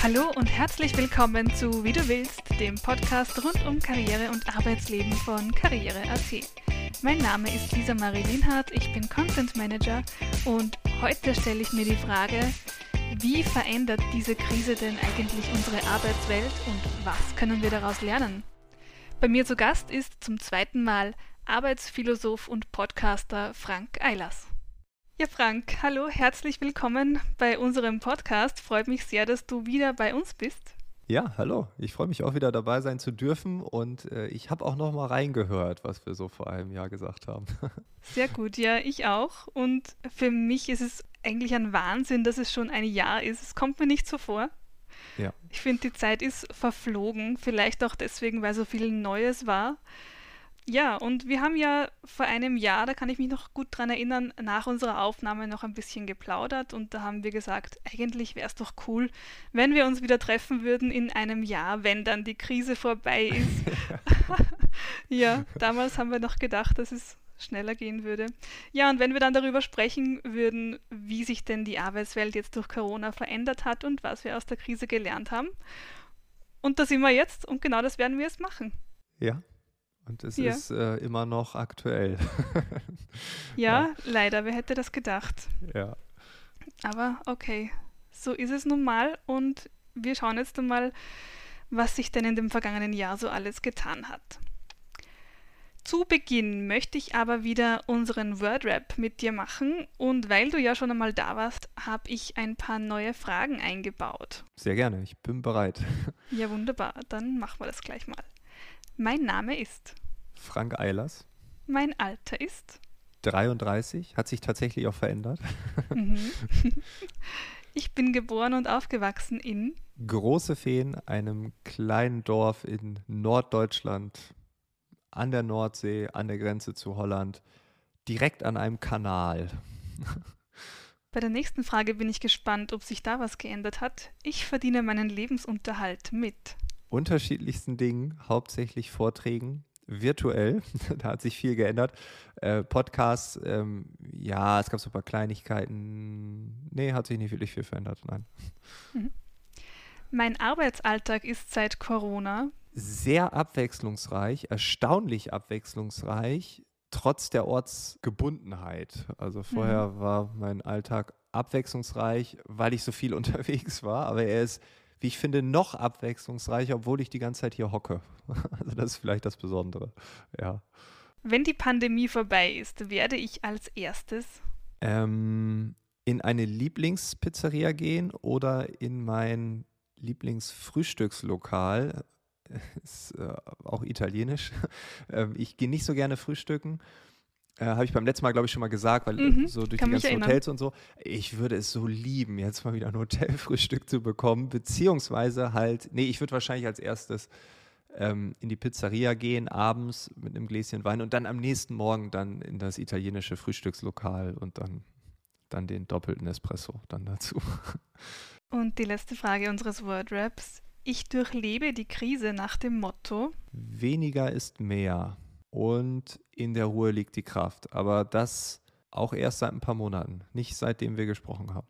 Hallo und herzlich willkommen zu Wie du willst, dem Podcast rund um Karriere und Arbeitsleben von Karriere.at. Mein Name ist Lisa Marie Linhardt, ich bin Content Manager und heute stelle ich mir die Frage, wie verändert diese Krise denn eigentlich unsere Arbeitswelt und was können wir daraus lernen? Bei mir zu Gast ist zum zweiten Mal Arbeitsphilosoph und Podcaster Frank Eilers. Ja, Frank, hallo, herzlich willkommen bei unserem Podcast. Freut mich sehr, dass du wieder bei uns bist. Ja, hallo. Ich freue mich auch wieder dabei sein zu dürfen und äh, ich habe auch noch mal reingehört, was wir so vor einem Jahr gesagt haben. Sehr gut, ja, ich auch. Und für mich ist es eigentlich ein Wahnsinn, dass es schon ein Jahr ist. Es kommt mir nicht so vor. Ja. Ich finde, die Zeit ist verflogen. Vielleicht auch deswegen, weil so viel Neues war. Ja, und wir haben ja vor einem Jahr, da kann ich mich noch gut dran erinnern, nach unserer Aufnahme noch ein bisschen geplaudert und da haben wir gesagt, eigentlich wäre es doch cool, wenn wir uns wieder treffen würden in einem Jahr, wenn dann die Krise vorbei ist. ja, damals haben wir noch gedacht, dass es schneller gehen würde. Ja, und wenn wir dann darüber sprechen würden, wie sich denn die Arbeitswelt jetzt durch Corona verändert hat und was wir aus der Krise gelernt haben. Und da sind wir jetzt und genau das werden wir jetzt machen. Ja, und es ja. ist äh, immer noch aktuell. ja, ja, leider. Wer hätte das gedacht? Ja. Aber okay, so ist es nun mal. Und wir schauen jetzt einmal, was sich denn in dem vergangenen Jahr so alles getan hat. Zu Beginn möchte ich aber wieder unseren Wordrap mit dir machen und weil du ja schon einmal da warst, habe ich ein paar neue Fragen eingebaut. Sehr gerne, ich bin bereit. Ja, wunderbar, dann machen wir das gleich mal. Mein Name ist Frank Eilers. Mein Alter ist 33, hat sich tatsächlich auch verändert. Mhm. Ich bin geboren und aufgewachsen in Große Feen, einem kleinen Dorf in Norddeutschland, an der Nordsee, an der Grenze zu Holland, direkt an einem Kanal. Bei der nächsten Frage bin ich gespannt, ob sich da was geändert hat. Ich verdiene meinen Lebensunterhalt mit unterschiedlichsten Dingen, hauptsächlich Vorträgen, virtuell. da hat sich viel geändert. Äh, Podcasts, ähm, ja, es gab so ein paar Kleinigkeiten. Nee, hat sich nicht wirklich viel verändert, nein. Mhm. Mein Arbeitsalltag ist seit Corona sehr abwechslungsreich, erstaunlich abwechslungsreich, trotz der Ortsgebundenheit. Also vorher mhm. war mein Alltag abwechslungsreich, weil ich so viel unterwegs war, aber er ist wie ich finde, noch abwechslungsreicher, obwohl ich die ganze Zeit hier hocke. Also das ist vielleicht das Besondere. Ja. Wenn die Pandemie vorbei ist, werde ich als erstes ähm, in eine Lieblingspizzeria gehen oder in mein Lieblingsfrühstückslokal. Ist äh, auch italienisch. Ähm, ich gehe nicht so gerne frühstücken. Äh, Habe ich beim letzten Mal, glaube ich, schon mal gesagt, weil äh, mhm, so durch die ganzen. Hotels und so. Ich würde es so lieben, jetzt mal wieder ein Hotelfrühstück zu bekommen, beziehungsweise halt, nee, ich würde wahrscheinlich als erstes ähm, in die Pizzeria gehen, abends mit einem Gläschen Wein und dann am nächsten Morgen dann in das italienische Frühstückslokal und dann, dann den doppelten Espresso dann dazu. Und die letzte Frage unseres Wordraps. Ich durchlebe die Krise nach dem Motto: Weniger ist mehr und in der Ruhe liegt die Kraft. Aber das auch erst seit ein paar Monaten, nicht seitdem wir gesprochen haben.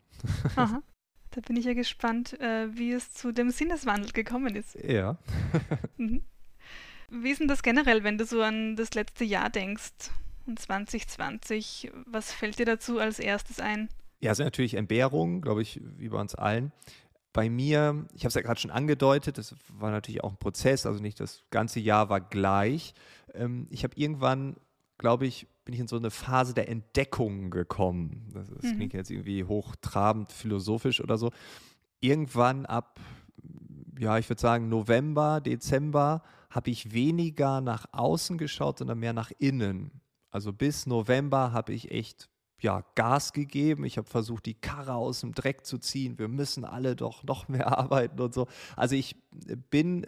Aha. Da bin ich ja gespannt, äh, wie es zu dem Sinneswandel gekommen ist. Ja. mhm. Wie ist denn das generell, wenn du so an das letzte Jahr denkst, und 2020? Was fällt dir dazu als erstes ein? Ja, also natürlich Entbehrung, glaube ich, wie bei uns allen bei mir, ich habe es ja gerade schon angedeutet, das war natürlich auch ein Prozess, also nicht das ganze Jahr war gleich. Ähm, ich habe irgendwann, glaube ich, bin ich in so eine Phase der Entdeckung gekommen. Das, das mhm. klingt jetzt irgendwie hochtrabend philosophisch oder so. Irgendwann ab, ja, ich würde sagen November, Dezember, habe ich weniger nach außen geschaut, sondern mehr nach innen. Also bis November habe ich echt ja, Gas gegeben. Ich habe versucht, die Karre aus dem Dreck zu ziehen. Wir müssen alle doch noch mehr arbeiten und so. Also ich bin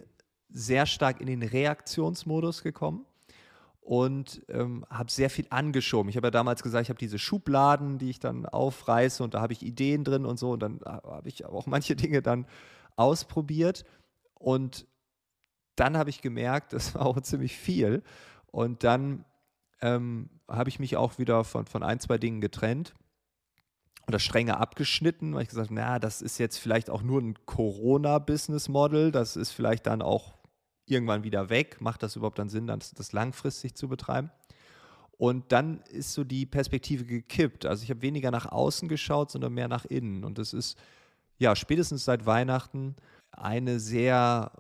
sehr stark in den Reaktionsmodus gekommen und ähm, habe sehr viel angeschoben. Ich habe ja damals gesagt, ich habe diese Schubladen, die ich dann aufreiße und da habe ich Ideen drin und so und dann habe ich auch manche Dinge dann ausprobiert und dann habe ich gemerkt, das war auch ziemlich viel und dann ähm, habe ich mich auch wieder von, von ein, zwei Dingen getrennt oder strenger abgeschnitten, weil ich gesagt habe, naja, das ist jetzt vielleicht auch nur ein Corona-Business-Model, das ist vielleicht dann auch irgendwann wieder weg. Macht das überhaupt dann Sinn, das, das langfristig zu betreiben? Und dann ist so die Perspektive gekippt. Also ich habe weniger nach außen geschaut, sondern mehr nach innen. Und das ist ja spätestens seit Weihnachten eine sehr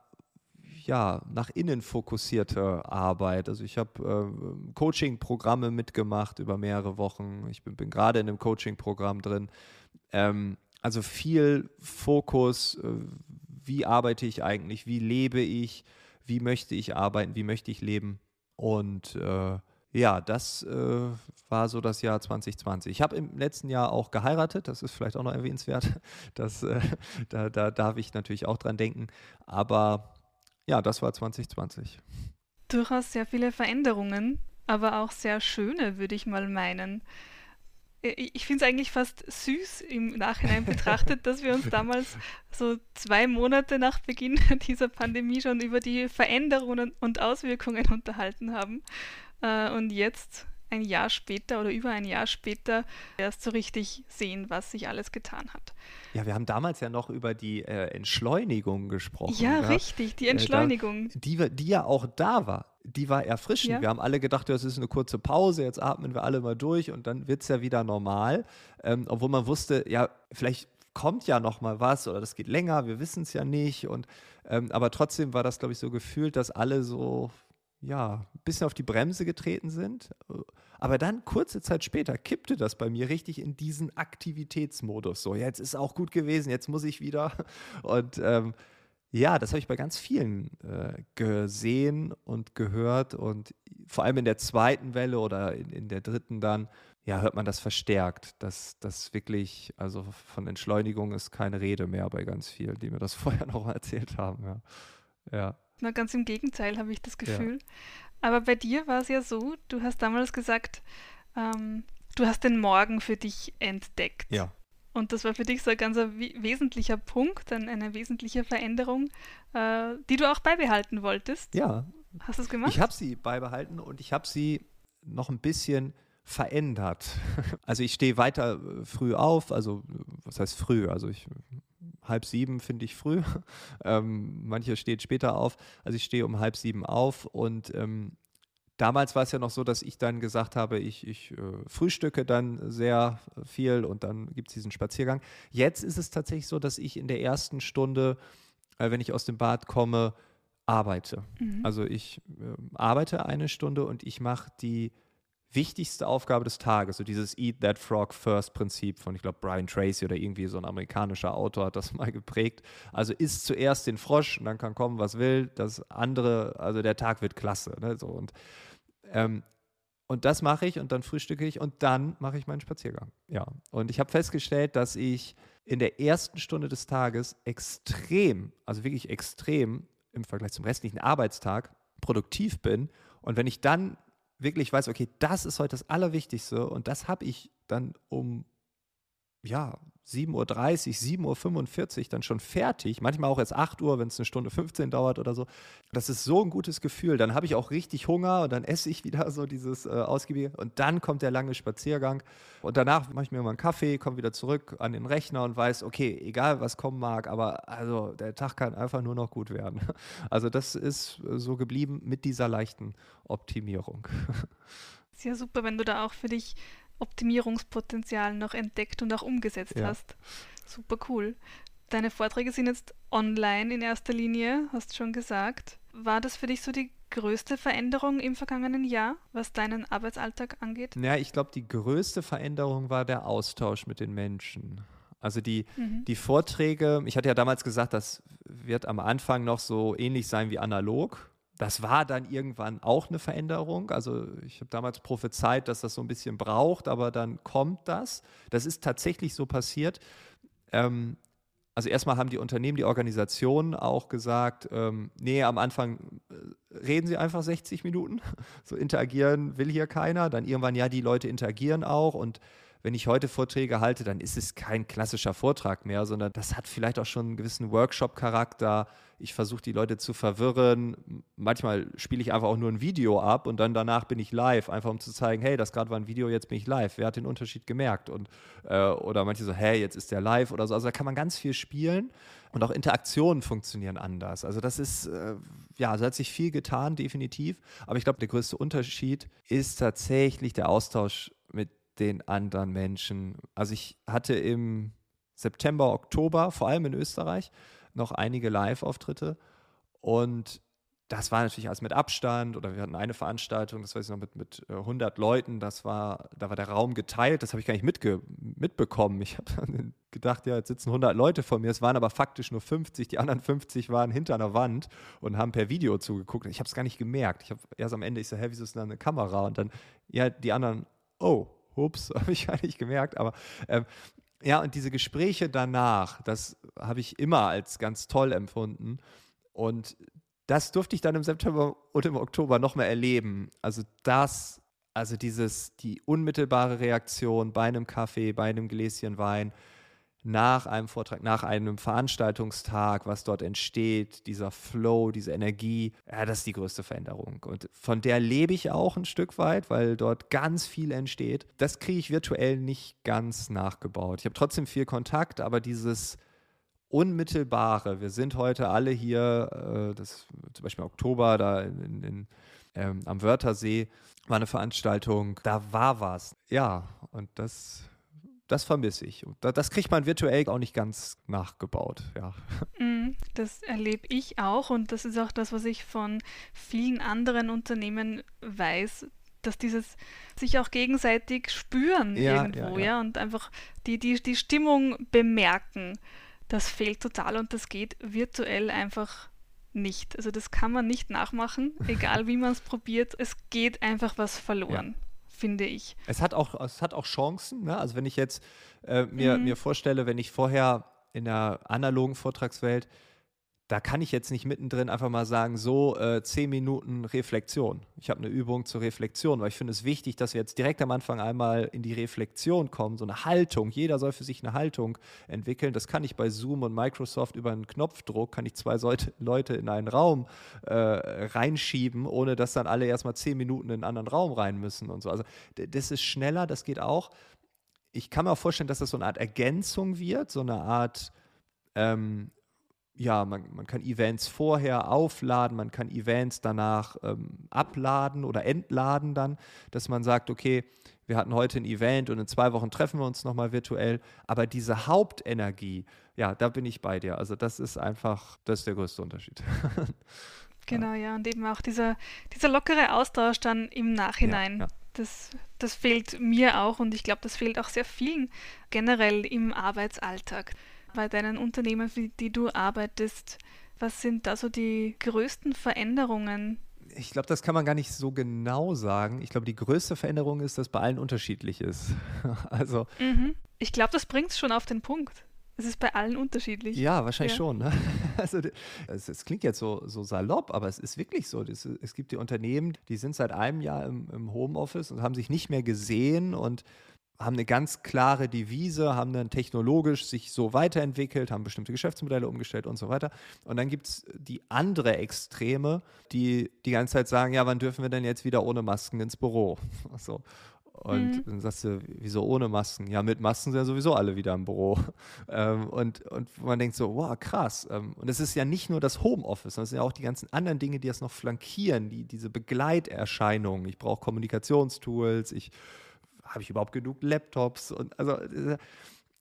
ja, nach innen fokussierte Arbeit. Also ich habe äh, Coaching-Programme mitgemacht über mehrere Wochen. Ich bin, bin gerade in einem Coaching-Programm drin. Ähm, also viel Fokus, äh, wie arbeite ich eigentlich, wie lebe ich, wie möchte ich arbeiten, wie möchte ich leben. Und äh, ja, das äh, war so das Jahr 2020. Ich habe im letzten Jahr auch geheiratet, das ist vielleicht auch noch erwähnenswert. Das, äh, da, da darf ich natürlich auch dran denken. Aber ja, das war 2020. Durchaus sehr viele Veränderungen, aber auch sehr schöne, würde ich mal meinen. Ich finde es eigentlich fast süß im Nachhinein betrachtet, dass wir uns damals so zwei Monate nach Beginn dieser Pandemie schon über die Veränderungen und Auswirkungen unterhalten haben. Äh, und jetzt ein Jahr später oder über ein Jahr später erst so richtig sehen, was sich alles getan hat. Ja, wir haben damals ja noch über die äh, Entschleunigung gesprochen. Ja, ja, richtig, die Entschleunigung. Äh, da, die, die ja auch da war. Die war erfrischend. Ja. Wir haben alle gedacht, das ist eine kurze Pause, jetzt atmen wir alle mal durch und dann wird es ja wieder normal. Ähm, obwohl man wusste, ja, vielleicht kommt ja noch mal was oder das geht länger, wir wissen es ja nicht. Und, ähm, aber trotzdem war das, glaube ich, so gefühlt, dass alle so ja, ein bisschen auf die Bremse getreten sind. Aber dann, kurze Zeit später, kippte das bei mir richtig in diesen Aktivitätsmodus. So, jetzt ist auch gut gewesen, jetzt muss ich wieder. Und ähm, ja, das habe ich bei ganz vielen äh, gesehen und gehört. Und vor allem in der zweiten Welle oder in, in der dritten dann, ja, hört man das verstärkt, dass das wirklich, also von Entschleunigung ist keine Rede mehr bei ganz vielen, die mir das vorher noch erzählt haben. Ja. ja. Na, ganz im Gegenteil habe ich das Gefühl. Ja. Aber bei dir war es ja so, du hast damals gesagt, ähm, du hast den Morgen für dich entdeckt. Ja. Und das war für dich so ein ganz wesentlicher Punkt, ein, eine wesentliche Veränderung, äh, die du auch beibehalten wolltest. Ja. Hast du es gemacht? Ich habe sie beibehalten und ich habe sie noch ein bisschen verändert. Also ich stehe weiter äh, früh auf, also was heißt früh? Also ich halb sieben finde ich früh. Ähm, manche stehen später auf. Also ich stehe um halb sieben auf und ähm, damals war es ja noch so, dass ich dann gesagt habe, ich, ich äh, frühstücke dann sehr viel und dann gibt es diesen Spaziergang. Jetzt ist es tatsächlich so, dass ich in der ersten Stunde, äh, wenn ich aus dem Bad komme, arbeite. Mhm. Also ich äh, arbeite eine Stunde und ich mache die wichtigste Aufgabe des Tages, so dieses Eat That Frog First Prinzip von, ich glaube, Brian Tracy oder irgendwie so ein amerikanischer Autor hat das mal geprägt. Also isst zuerst den Frosch und dann kann kommen, was will. Das andere, also der Tag wird klasse. Ne? So, und, ähm, und das mache ich und dann frühstücke ich und dann mache ich meinen Spaziergang. Ja. Und ich habe festgestellt, dass ich in der ersten Stunde des Tages extrem, also wirklich extrem im Vergleich zum restlichen Arbeitstag produktiv bin. Und wenn ich dann wirklich weiß, okay, das ist heute das Allerwichtigste und das habe ich dann um ja, 7.30 Uhr, 7.45 Uhr dann schon fertig. Manchmal auch erst 8 Uhr, wenn es eine Stunde 15 dauert oder so. Das ist so ein gutes Gefühl. Dann habe ich auch richtig Hunger und dann esse ich wieder so dieses äh, ausgiebige. Und dann kommt der lange Spaziergang. Und danach mache ich mir mal einen Kaffee, komme wieder zurück an den Rechner und weiß, okay, egal was kommen mag, aber also der Tag kann einfach nur noch gut werden. Also das ist so geblieben mit dieser leichten Optimierung. Sehr super, wenn du da auch für dich Optimierungspotenzial noch entdeckt und auch umgesetzt ja. hast. Super cool. Deine Vorträge sind jetzt online in erster Linie, hast schon gesagt. War das für dich so die größte Veränderung im vergangenen Jahr, was deinen Arbeitsalltag angeht? Ja, ich glaube, die größte Veränderung war der Austausch mit den Menschen. Also die, mhm. die Vorträge, ich hatte ja damals gesagt, das wird am Anfang noch so ähnlich sein wie analog. Das war dann irgendwann auch eine Veränderung. Also ich habe damals prophezeit, dass das so ein bisschen braucht, aber dann kommt das. Das ist tatsächlich so passiert. Ähm, also erstmal haben die Unternehmen, die Organisationen auch gesagt, ähm, nee, am Anfang äh, reden sie einfach 60 Minuten. So interagieren will hier keiner. Dann irgendwann, ja, die Leute interagieren auch und wenn ich heute Vorträge halte, dann ist es kein klassischer Vortrag mehr, sondern das hat vielleicht auch schon einen gewissen Workshop-Charakter. Ich versuche die Leute zu verwirren. Manchmal spiele ich einfach auch nur ein Video ab und dann danach bin ich live, einfach um zu zeigen, hey, das gerade war ein Video, jetzt bin ich live. Wer hat den Unterschied gemerkt? Und, äh, oder manche so, hey, jetzt ist der live oder so. Also da kann man ganz viel spielen und auch Interaktionen funktionieren anders. Also das ist, äh, ja, also hat sich viel getan, definitiv. Aber ich glaube, der größte Unterschied ist tatsächlich der Austausch mit den anderen Menschen. Also ich hatte im September, Oktober, vor allem in Österreich, noch einige Live-Auftritte und das war natürlich alles mit Abstand oder wir hatten eine Veranstaltung, das weiß ich noch, mit, mit 100 äh, Leuten, das war, da war der Raum geteilt, das habe ich gar nicht mitge mitbekommen. Ich habe gedacht, ja, jetzt sitzen 100 Leute vor mir, es waren aber faktisch nur 50, die anderen 50 waren hinter einer Wand und haben per Video zugeguckt. Ich habe es gar nicht gemerkt. Ich habe erst am Ende, ich so, hä, wieso ist denn da eine Kamera? Und dann, ja, die anderen, oh, ups, habe ich gar nicht gemerkt, aber ähm, ja, und diese Gespräche danach, das habe ich immer als ganz toll empfunden. Und das durfte ich dann im September und im Oktober noch mehr erleben. Also das, also dieses, die unmittelbare Reaktion bei einem Kaffee, bei einem Gläschen Wein, nach einem Vortrag, nach einem Veranstaltungstag, was dort entsteht, dieser Flow, diese Energie, ja, das ist die größte Veränderung. Und von der lebe ich auch ein Stück weit, weil dort ganz viel entsteht. Das kriege ich virtuell nicht ganz nachgebaut. Ich habe trotzdem viel Kontakt, aber dieses Unmittelbare, wir sind heute alle hier, äh, das zum Beispiel Oktober da in, in, ähm, am Wörthersee war eine Veranstaltung, da war was. Ja, und das das vermisse ich. Und das kriegt man virtuell auch nicht ganz nachgebaut, ja. Mm, das erlebe ich auch und das ist auch das, was ich von vielen anderen Unternehmen weiß, dass dieses sich auch gegenseitig spüren ja, irgendwo, ja, ja. ja, und einfach die, die, die Stimmung bemerken. Das fehlt total und das geht virtuell einfach nicht. Also das kann man nicht nachmachen, egal wie man es probiert. Es geht einfach was verloren finde ich. Es hat auch, es hat auch Chancen. Ne? Also wenn ich jetzt äh, mir, mhm. mir vorstelle, wenn ich vorher in der analogen Vortragswelt da kann ich jetzt nicht mittendrin einfach mal sagen, so äh, zehn Minuten Reflexion. Ich habe eine Übung zur Reflexion, weil ich finde es wichtig, dass wir jetzt direkt am Anfang einmal in die Reflexion kommen, so eine Haltung. Jeder soll für sich eine Haltung entwickeln. Das kann ich bei Zoom und Microsoft über einen Knopfdruck, kann ich zwei Leute in einen Raum äh, reinschieben, ohne dass dann alle erstmal zehn Minuten in einen anderen Raum rein müssen und so. Also das ist schneller, das geht auch. Ich kann mir auch vorstellen, dass das so eine Art Ergänzung wird, so eine Art ähm, ja, man, man kann Events vorher aufladen, man kann Events danach ähm, abladen oder entladen dann, dass man sagt, okay, wir hatten heute ein Event und in zwei Wochen treffen wir uns nochmal virtuell. Aber diese Hauptenergie, ja, da bin ich bei dir. Also das ist einfach, das ist der größte Unterschied. genau, ja, und eben auch dieser, dieser lockere Austausch dann im Nachhinein. Ja, ja. Das, das fehlt mir auch und ich glaube, das fehlt auch sehr vielen generell im Arbeitsalltag bei deinen Unternehmen, für die du arbeitest, was sind da so die größten Veränderungen? Ich glaube, das kann man gar nicht so genau sagen. Ich glaube, die größte Veränderung ist, dass bei allen unterschiedlich ist. also. Mhm. Ich glaube, das bringt es schon auf den Punkt. Es ist bei allen unterschiedlich. Ja, wahrscheinlich ja. schon. Ne? Also es, klingt jetzt so, so salopp, aber es ist wirklich so. Das, es gibt die Unternehmen, die sind seit einem Jahr im, im Homeoffice und haben sich nicht mehr gesehen und haben eine ganz klare Devise, haben dann technologisch sich so weiterentwickelt, haben bestimmte Geschäftsmodelle umgestellt und so weiter. Und dann gibt es die andere Extreme, die die ganze Zeit sagen, ja, wann dürfen wir denn jetzt wieder ohne Masken ins Büro? So. Und mhm. dann sagst du, wieso ohne Masken? Ja, mit Masken sind ja sowieso alle wieder im Büro. Ähm, und, und man denkt so, wow, krass. Ähm, und es ist ja nicht nur das Homeoffice, sondern es sind ja auch die ganzen anderen Dinge, die das noch flankieren, die, diese Begleiterscheinungen. Ich brauche Kommunikationstools, ich habe ich überhaupt genug Laptops? Und, also, äh,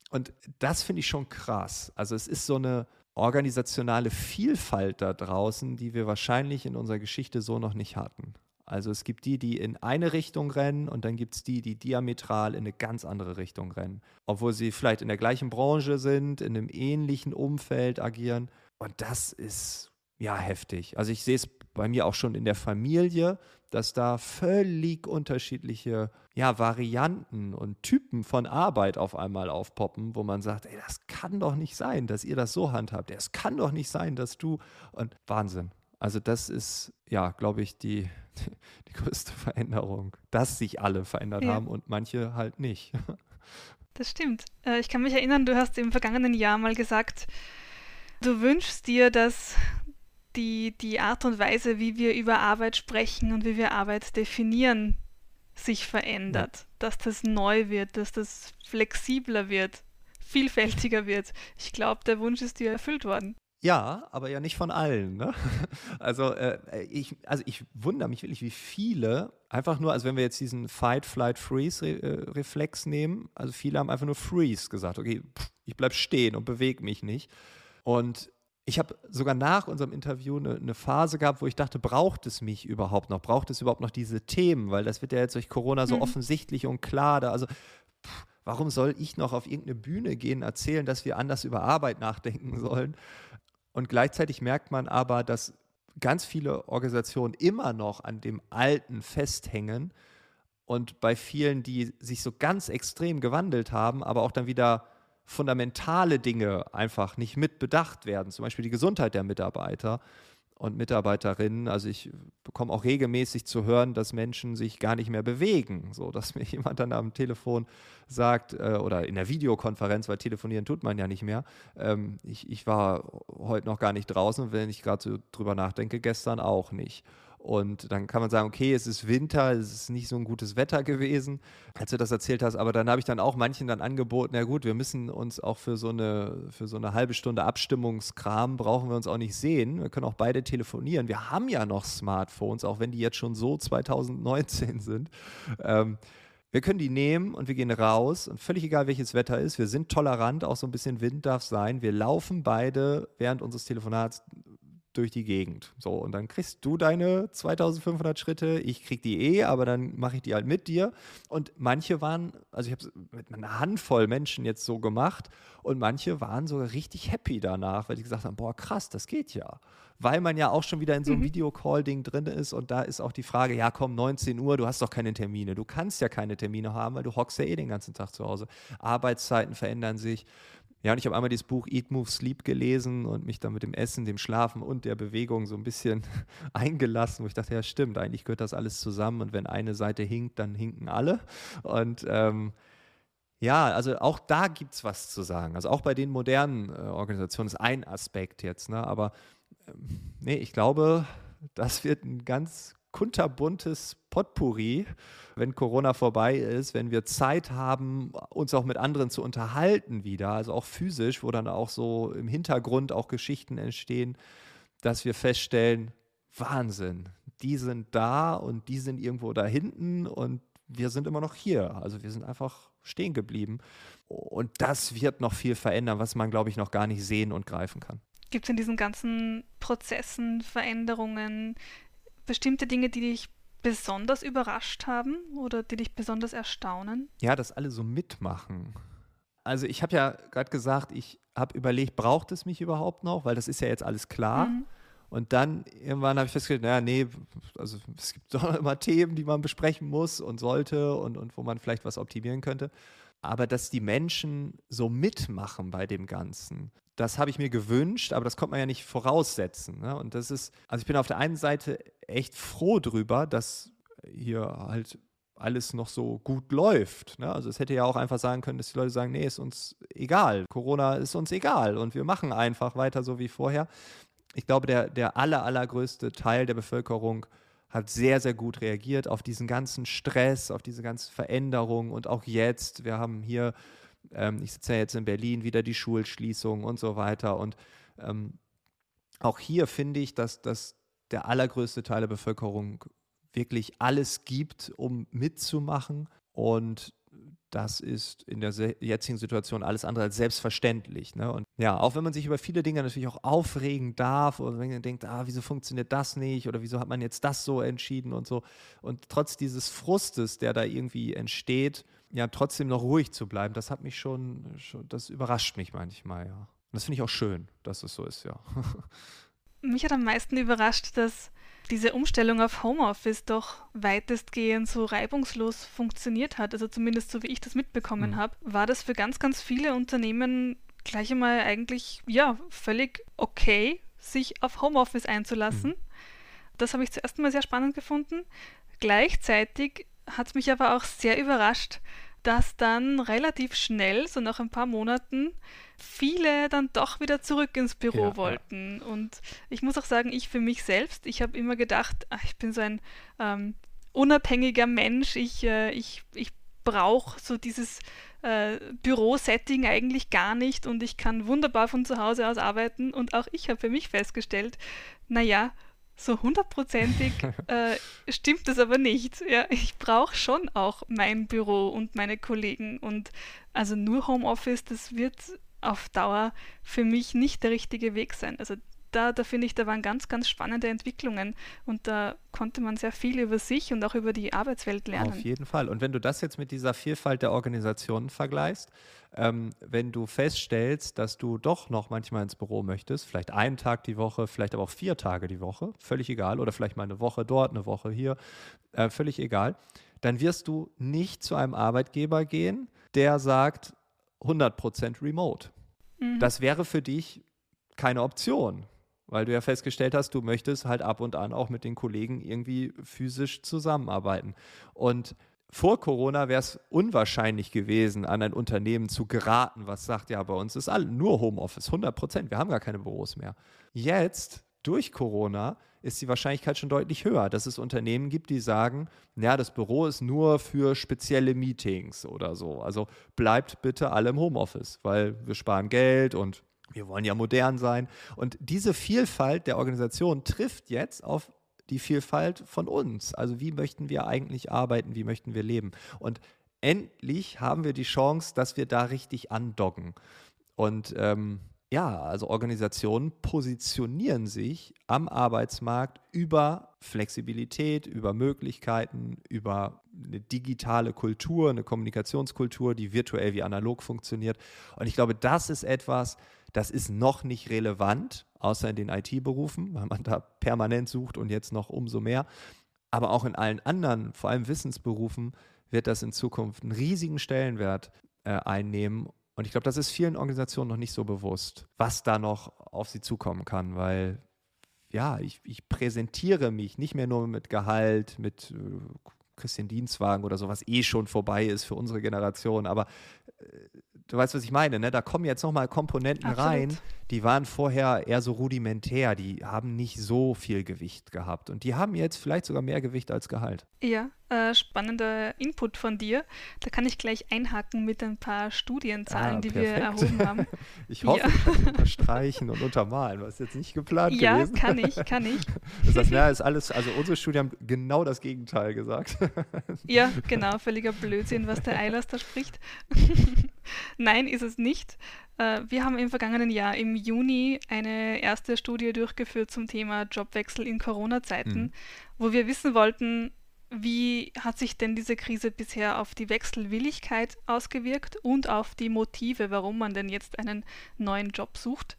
und das finde ich schon krass. Also es ist so eine organisationale Vielfalt da draußen, die wir wahrscheinlich in unserer Geschichte so noch nicht hatten. Also es gibt die, die in eine Richtung rennen und dann gibt es die, die diametral in eine ganz andere Richtung rennen. Obwohl sie vielleicht in der gleichen Branche sind, in einem ähnlichen Umfeld agieren. Und das ist ja heftig. Also ich sehe es bei mir auch schon in der Familie, dass da völlig unterschiedliche ja, Varianten und Typen von Arbeit auf einmal aufpoppen, wo man sagt, ey, das kann doch nicht sein, dass ihr das so handhabt. Es kann doch nicht sein, dass du und Wahnsinn. Also das ist, ja, glaube ich, die, die größte Veränderung, dass sich alle verändert ja. haben und manche halt nicht. Das stimmt. Äh, ich kann mich erinnern, du hast im vergangenen Jahr mal gesagt, du wünschst dir, dass die, die Art und Weise, wie wir über Arbeit sprechen und wie wir Arbeit definieren, sich verändert. Ja. Dass das neu wird, dass das flexibler wird, vielfältiger wird. Ich glaube, der Wunsch ist dir erfüllt worden. Ja, aber ja nicht von allen. Ne? Also, äh, ich, also ich wundere mich wirklich, wie viele einfach nur, also wenn wir jetzt diesen Fight, Flight, Freeze-Reflex äh, nehmen, also viele haben einfach nur Freeze gesagt. Okay, pff, ich bleibe stehen und bewege mich nicht. Und ich habe sogar nach unserem Interview eine, eine, Phase gehabt, wo ich dachte, braucht es mich überhaupt noch? Braucht es überhaupt noch diese Themen? Weil das wird ja jetzt durch Corona so mhm. offensichtlich und klar. Da, also, pff, warum soll ich noch auf irgendeine Bühne gehen, erzählen, dass wir anders über Arbeit nachdenken sollen? Und gleichzeitig merkt man aber, dass ganz viele Organisationen immer noch an dem Alten festhängen und bei vielen, die sich so ganz extrem gewandelt haben, aber auch dann wieder fundamentale Dinge einfach nicht mit bedacht werden, zum Beispiel die Gesundheit der Mitarbeiter und Mitarbeiterinnen. Also ich bekomme auch regelmäßig zu hören, dass Menschen sich gar nicht mehr bewegen. So, dass mir jemand dann am Telefon sagt äh, oder in der Videokonferenz, weil telefonieren tut man ja nicht mehr. Ähm, ich, ich war heute noch gar nicht draußen, wenn ich gerade so drüber nachdenke, gestern auch nicht. Und dann kann man sagen, okay, es ist Winter, es ist nicht so ein gutes Wetter gewesen, als du das erzählt hast. Aber dann habe ich dann auch manchen dann angeboten, ja gut, wir müssen uns auch für so eine, für so eine halbe Stunde Abstimmungskram brauchen wir uns auch nicht sehen. Wir können auch beide telefonieren. Wir haben ja noch Smartphones, auch wenn die jetzt schon so 2019 sind. Ähm, wir können die nehmen und wir gehen raus und völlig egal welches Wetter ist, wir sind tolerant, auch so ein bisschen Wind darf sein. Wir laufen beide während unseres Telefonats durch die Gegend. So, und dann kriegst du deine 2500 Schritte, ich krieg die eh, aber dann mache ich die halt mit dir. Und manche waren, also ich habe es mit einer Handvoll Menschen jetzt so gemacht und manche waren sogar richtig happy danach, weil die gesagt haben, boah, krass, das geht ja. Weil man ja auch schon wieder in so einem mhm. Videocall-Ding drin ist und da ist auch die Frage, ja komm, 19 Uhr, du hast doch keine Termine. Du kannst ja keine Termine haben, weil du hockst ja eh den ganzen Tag zu Hause. Arbeitszeiten verändern sich. Ja, und ich habe einmal dieses Buch Eat, Move, Sleep gelesen und mich dann mit dem Essen, dem Schlafen und der Bewegung so ein bisschen eingelassen, wo ich dachte, ja stimmt, eigentlich gehört das alles zusammen und wenn eine Seite hinkt, dann hinken alle. Und ähm, ja, also auch da gibt es was zu sagen. Also auch bei den modernen äh, Organisationen ist ein Aspekt jetzt, ne? aber ähm, nee, ich glaube, das wird ein ganz kunterbuntes Potpourri, wenn Corona vorbei ist, wenn wir Zeit haben, uns auch mit anderen zu unterhalten wieder, also auch physisch, wo dann auch so im Hintergrund auch Geschichten entstehen, dass wir feststellen, Wahnsinn, die sind da und die sind irgendwo da hinten und wir sind immer noch hier. Also wir sind einfach stehen geblieben. Und das wird noch viel verändern, was man, glaube ich, noch gar nicht sehen und greifen kann. Gibt es in diesen ganzen Prozessen, Veränderungen, bestimmte Dinge, die dich besonders überrascht haben oder die dich besonders erstaunen? Ja, dass alle so mitmachen. Also ich habe ja gerade gesagt, ich habe überlegt, braucht es mich überhaupt noch? Weil das ist ja jetzt alles klar. Mhm. Und dann irgendwann habe ich festgestellt, naja, nee, also es gibt doch immer Themen, die man besprechen muss und sollte und, und wo man vielleicht was optimieren könnte. Aber dass die Menschen so mitmachen bei dem Ganzen, das habe ich mir gewünscht, aber das konnte man ja nicht voraussetzen. Ne? Und das ist, also ich bin auf der einen Seite echt froh drüber, dass hier halt alles noch so gut läuft. Ne? Also es hätte ja auch einfach sagen können, dass die Leute sagen, nee, ist uns egal. Corona ist uns egal und wir machen einfach weiter so wie vorher. Ich glaube, der, der aller, allergrößte Teil der Bevölkerung hat sehr, sehr gut reagiert auf diesen ganzen Stress, auf diese ganzen Veränderungen und auch jetzt. Wir haben hier ähm, ich sitze ja jetzt in Berlin, wieder die Schulschließung und so weiter. Und ähm, auch hier finde ich, dass, dass der allergrößte Teil der Bevölkerung wirklich alles gibt, um mitzumachen. Und das ist in der jetzigen Situation alles andere als selbstverständlich. Ne? Und ja, auch wenn man sich über viele Dinge natürlich auch aufregen darf oder wenn man denkt, ah, wieso funktioniert das nicht oder wieso hat man jetzt das so entschieden und so. Und trotz dieses Frustes, der da irgendwie entsteht, ja, trotzdem noch ruhig zu bleiben, das hat mich schon, schon das überrascht mich manchmal, ja. Und das finde ich auch schön, dass es so ist, ja. Mich hat am meisten überrascht, dass diese Umstellung auf Homeoffice doch weitestgehend so reibungslos funktioniert hat. Also zumindest so wie ich das mitbekommen mhm. habe, war das für ganz, ganz viele Unternehmen gleich einmal eigentlich ja völlig okay, sich auf Homeoffice einzulassen. Mhm. Das habe ich zuerst mal sehr spannend gefunden. Gleichzeitig hat es mich aber auch sehr überrascht, dass dann relativ schnell, so nach ein paar Monaten, viele dann doch wieder zurück ins Büro ja, wollten. Ja. Und ich muss auch sagen, ich für mich selbst, ich habe immer gedacht, ach, ich bin so ein ähm, unabhängiger Mensch, ich, äh, ich, ich brauche so dieses äh, Bürosetting eigentlich gar nicht und ich kann wunderbar von zu Hause aus arbeiten. Und auch ich habe für mich festgestellt, naja, so hundertprozentig äh, stimmt das aber nicht. Ja, ich brauche schon auch mein Büro und meine Kollegen. Und also nur Homeoffice, das wird auf Dauer für mich nicht der richtige Weg sein. Also da, da finde ich, da waren ganz, ganz spannende Entwicklungen und da konnte man sehr viel über sich und auch über die Arbeitswelt lernen. Auf jeden Fall. Und wenn du das jetzt mit dieser Vielfalt der Organisationen vergleichst, ähm, wenn du feststellst, dass du doch noch manchmal ins Büro möchtest, vielleicht einen Tag die Woche, vielleicht aber auch vier Tage die Woche, völlig egal, oder vielleicht mal eine Woche dort, eine Woche hier, äh, völlig egal, dann wirst du nicht zu einem Arbeitgeber gehen, der sagt 100% remote. Mhm. Das wäre für dich keine Option weil du ja festgestellt hast, du möchtest halt ab und an auch mit den Kollegen irgendwie physisch zusammenarbeiten. Und vor Corona wäre es unwahrscheinlich gewesen, an ein Unternehmen zu geraten, was sagt, ja, bei uns ist all, nur Homeoffice, 100 Prozent, wir haben gar keine Büros mehr. Jetzt, durch Corona, ist die Wahrscheinlichkeit schon deutlich höher, dass es Unternehmen gibt, die sagen, ja, das Büro ist nur für spezielle Meetings oder so. Also bleibt bitte alle im Homeoffice, weil wir sparen Geld und wir wollen ja modern sein. Und diese Vielfalt der Organisation trifft jetzt auf die Vielfalt von uns. Also wie möchten wir eigentlich arbeiten, wie möchten wir leben. Und endlich haben wir die Chance, dass wir da richtig andocken. Und ähm, ja, also Organisationen positionieren sich am Arbeitsmarkt über Flexibilität, über Möglichkeiten, über eine digitale Kultur, eine Kommunikationskultur, die virtuell wie analog funktioniert. Und ich glaube, das ist etwas, das ist noch nicht relevant, außer in den IT-Berufen, weil man da permanent sucht und jetzt noch umso mehr. Aber auch in allen anderen, vor allem Wissensberufen, wird das in Zukunft einen riesigen Stellenwert äh, einnehmen. Und ich glaube, das ist vielen Organisationen noch nicht so bewusst, was da noch auf sie zukommen kann, weil ja, ich, ich präsentiere mich nicht mehr nur mit Gehalt, mit äh, Christian Dienstwagen oder so, was eh schon vorbei ist für unsere Generation, aber äh, du weißt, was ich meine, ne? Da kommen jetzt nochmal Komponenten Absolut. rein, die waren vorher eher so rudimentär, die haben nicht so viel Gewicht gehabt. Und die haben jetzt vielleicht sogar mehr Gewicht als Gehalt. Ja, äh, spannender Input von dir. Da kann ich gleich einhaken mit ein paar Studienzahlen, ah, die wir erhoben haben. ich hoffe, ja. ich kann unterstreichen und untermalen, was jetzt nicht geplant ja, gewesen. Ja, kann ich, kann ich. Das heißt, na, ist alles, also unsere Studien haben genau das Gegenteil gesagt. ja, genau, völliger Blödsinn, was der Eilers da spricht. Nein, ist es nicht. Äh, wir haben im vergangenen Jahr im Juni eine erste Studie durchgeführt zum Thema Jobwechsel in Corona-Zeiten, mhm. wo wir wissen wollten, wie hat sich denn diese Krise bisher auf die Wechselwilligkeit ausgewirkt und auf die Motive, warum man denn jetzt einen neuen Job sucht.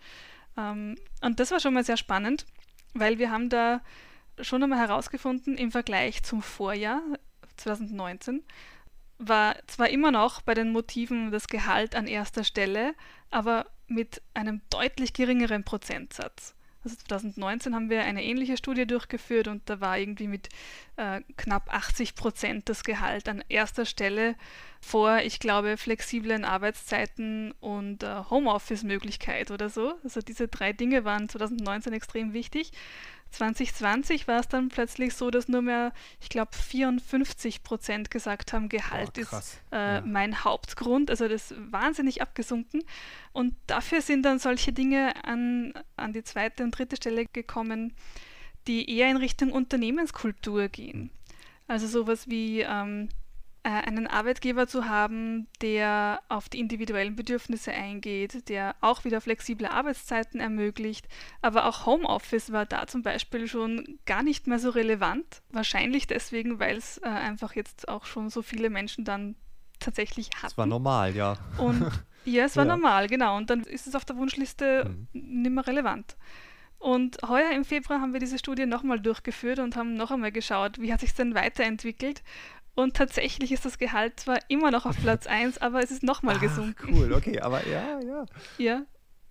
Ähm, und das war schon mal sehr spannend, weil wir haben da schon einmal herausgefunden, im Vergleich zum Vorjahr 2019 war zwar immer noch bei den Motiven das Gehalt an erster Stelle, aber mit einem deutlich geringeren Prozentsatz. Also 2019 haben wir eine ähnliche Studie durchgeführt und da war irgendwie mit äh, knapp 80 Prozent das Gehalt an erster Stelle vor, ich glaube, flexiblen Arbeitszeiten und äh, Homeoffice-Möglichkeit oder so. Also diese drei Dinge waren 2019 extrem wichtig. 2020 war es dann plötzlich so, dass nur mehr, ich glaube, 54 Prozent gesagt haben, Gehalt oh, ist äh, ja. mein Hauptgrund. Also das ist wahnsinnig abgesunken. Und dafür sind dann solche Dinge an, an die zweite und dritte Stelle gekommen, die eher in Richtung Unternehmenskultur gehen. Also sowas wie ähm, äh, einen Arbeitgeber zu haben, der auf die individuellen Bedürfnisse eingeht, der auch wieder flexible Arbeitszeiten ermöglicht. Aber auch Homeoffice war da zum Beispiel schon gar nicht mehr so relevant. Wahrscheinlich deswegen, weil es äh, einfach jetzt auch schon so viele Menschen dann tatsächlich hatten. Es war normal, ja. Und ja, es war ja. normal, genau. Und dann ist es auf der Wunschliste mhm. nicht mehr relevant. Und heuer im Februar haben wir diese Studie nochmal durchgeführt und haben noch einmal geschaut, wie hat sich denn weiterentwickelt. Und tatsächlich ist das Gehalt zwar immer noch auf Platz 1, aber es ist nochmal gesunken. Cool, okay, aber ja, ja. Ja,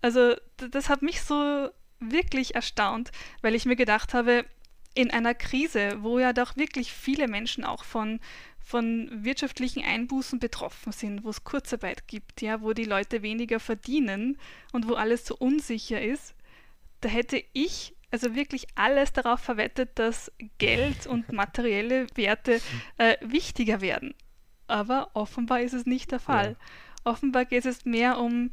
also das hat mich so wirklich erstaunt, weil ich mir gedacht habe, in einer Krise, wo ja doch wirklich viele Menschen auch von, von wirtschaftlichen Einbußen betroffen sind, wo es Kurzarbeit gibt, ja, wo die Leute weniger verdienen und wo alles so unsicher ist, da hätte ich also wirklich alles darauf verwettet, dass Geld und materielle Werte äh, wichtiger werden. Aber offenbar ist es nicht der Fall. Ja. Offenbar geht es mehr um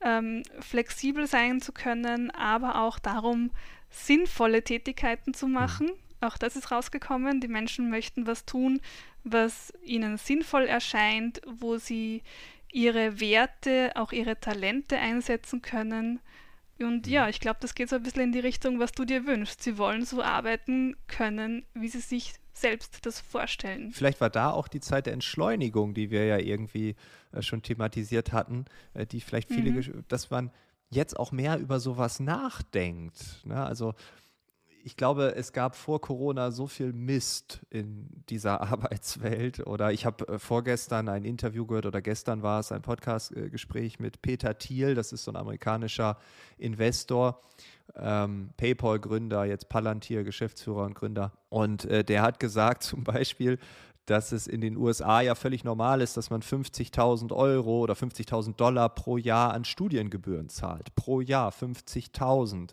ähm, flexibel sein zu können, aber auch darum, sinnvolle Tätigkeiten zu machen. Mhm. Auch das ist rausgekommen. Die Menschen möchten was tun, was ihnen sinnvoll erscheint, wo sie ihre Werte, auch ihre Talente einsetzen können. Und ja, ich glaube, das geht so ein bisschen in die Richtung, was du dir wünschst. Sie wollen so arbeiten können, wie sie sich selbst das vorstellen. Vielleicht war da auch die Zeit der Entschleunigung, die wir ja irgendwie äh, schon thematisiert hatten, äh, die vielleicht viele, mhm. dass man jetzt auch mehr über sowas nachdenkt. Ne? Also ich glaube, es gab vor Corona so viel Mist in dieser Arbeitswelt. Oder ich habe äh, vorgestern ein Interview gehört oder gestern war es ein Podcastgespräch mit Peter Thiel, das ist so ein amerikanischer Investor, ähm, PayPal-Gründer, jetzt Palantir, Geschäftsführer und Gründer. Und äh, der hat gesagt zum Beispiel, dass es in den USA ja völlig normal ist, dass man 50.000 Euro oder 50.000 Dollar pro Jahr an Studiengebühren zahlt. Pro Jahr 50.000.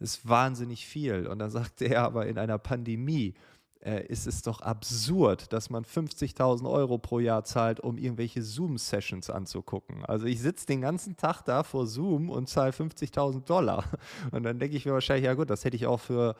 Ist wahnsinnig viel. Und dann sagte er aber, in einer Pandemie äh, ist es doch absurd, dass man 50.000 Euro pro Jahr zahlt, um irgendwelche Zoom-Sessions anzugucken. Also ich sitze den ganzen Tag da vor Zoom und zahle 50.000 Dollar. Und dann denke ich mir wahrscheinlich, ja gut, das hätte ich auch für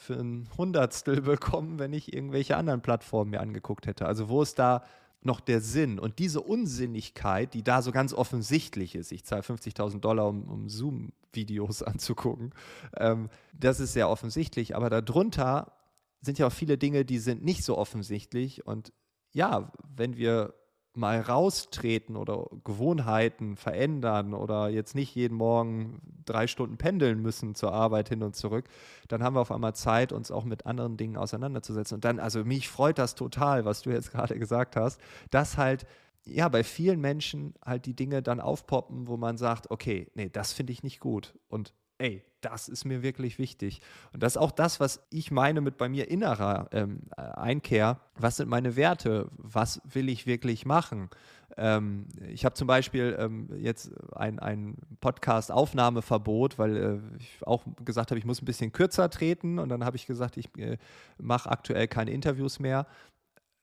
für ein Hundertstel bekommen, wenn ich irgendwelche anderen Plattformen mir angeguckt hätte. Also wo ist da noch der Sinn? Und diese Unsinnigkeit, die da so ganz offensichtlich ist, ich zahle 50.000 Dollar, um, um Zoom-Videos anzugucken, ähm, das ist sehr offensichtlich. Aber darunter sind ja auch viele Dinge, die sind nicht so offensichtlich. Und ja, wenn wir mal raustreten oder Gewohnheiten verändern oder jetzt nicht jeden Morgen drei Stunden pendeln müssen zur Arbeit hin und zurück, dann haben wir auf einmal Zeit, uns auch mit anderen Dingen auseinanderzusetzen. Und dann, also mich freut das total, was du jetzt gerade gesagt hast, dass halt ja, bei vielen Menschen halt die Dinge dann aufpoppen, wo man sagt, okay, nee, das finde ich nicht gut. Und ey, das ist mir wirklich wichtig. Und das ist auch das, was ich meine mit bei mir innerer ähm, Einkehr. Was sind meine Werte? Was will ich wirklich machen? Ähm, ich habe zum Beispiel ähm, jetzt ein, ein Podcast-Aufnahmeverbot, weil äh, ich auch gesagt habe, ich muss ein bisschen kürzer treten. Und dann habe ich gesagt, ich äh, mache aktuell keine Interviews mehr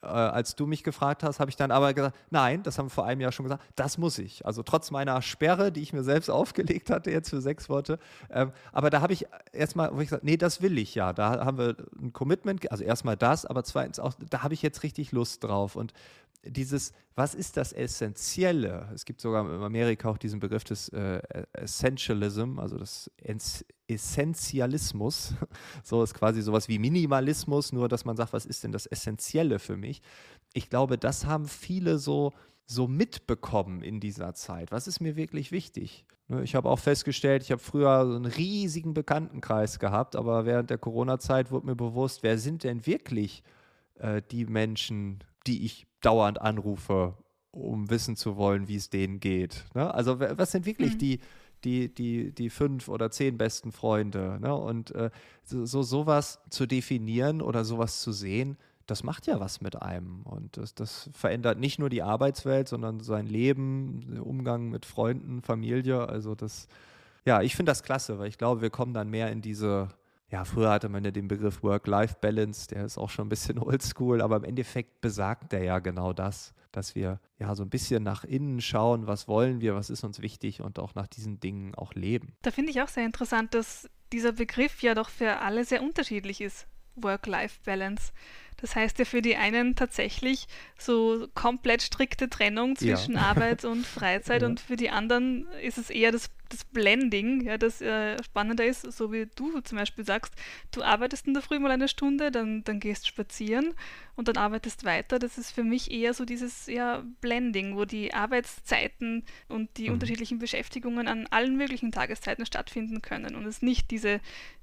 äh, als du mich gefragt hast, habe ich dann aber gesagt, nein, das haben wir vor einem Jahr schon gesagt, das muss ich. Also trotz meiner Sperre, die ich mir selbst aufgelegt hatte, jetzt für sechs Worte. Ähm, aber da habe ich erstmal, wo ich gesagt, nee, das will ich ja. Da haben wir ein Commitment, also erstmal das, aber zweitens auch, da habe ich jetzt richtig Lust drauf. Und dieses, was ist das Essentielle? Es gibt sogar in Amerika auch diesen Begriff des äh, Essentialism, also des Essentialismus. So ist quasi sowas wie Minimalismus, nur dass man sagt, was ist denn das Essentielle für mich? Ich glaube, das haben viele so, so mitbekommen in dieser Zeit. Was ist mir wirklich wichtig? Ne, ich habe auch festgestellt, ich habe früher so einen riesigen Bekanntenkreis gehabt, aber während der Corona-Zeit wurde mir bewusst, wer sind denn wirklich äh, die Menschen, die ich dauernd anrufe, um wissen zu wollen, wie es denen geht. Ne? Also was sind wirklich mhm. die, die, die, die fünf oder zehn besten Freunde? Ne? Und äh, so, so sowas zu definieren oder sowas zu sehen, das macht ja was mit einem. Und das, das verändert nicht nur die Arbeitswelt, sondern sein Leben, den Umgang mit Freunden, Familie. Also das, ja, ich finde das klasse, weil ich glaube, wir kommen dann mehr in diese ja, früher hatte man ja den Begriff Work-Life-Balance, der ist auch schon ein bisschen oldschool, aber im Endeffekt besagt der ja genau das, dass wir ja so ein bisschen nach innen schauen, was wollen wir, was ist uns wichtig und auch nach diesen Dingen auch leben. Da finde ich auch sehr interessant, dass dieser Begriff ja doch für alle sehr unterschiedlich ist. Work-Life-Balance. Das heißt ja für die einen tatsächlich so komplett strikte Trennung zwischen ja. Arbeit und Freizeit ja. und für die anderen ist es eher das das Blending, ja, das äh, spannender ist, so wie du zum Beispiel sagst, du arbeitest in der Früh mal eine Stunde, dann, dann gehst spazieren und dann arbeitest weiter. Das ist für mich eher so dieses ja, Blending, wo die Arbeitszeiten und die mhm. unterschiedlichen Beschäftigungen an allen möglichen Tageszeiten stattfinden können und es nicht diese,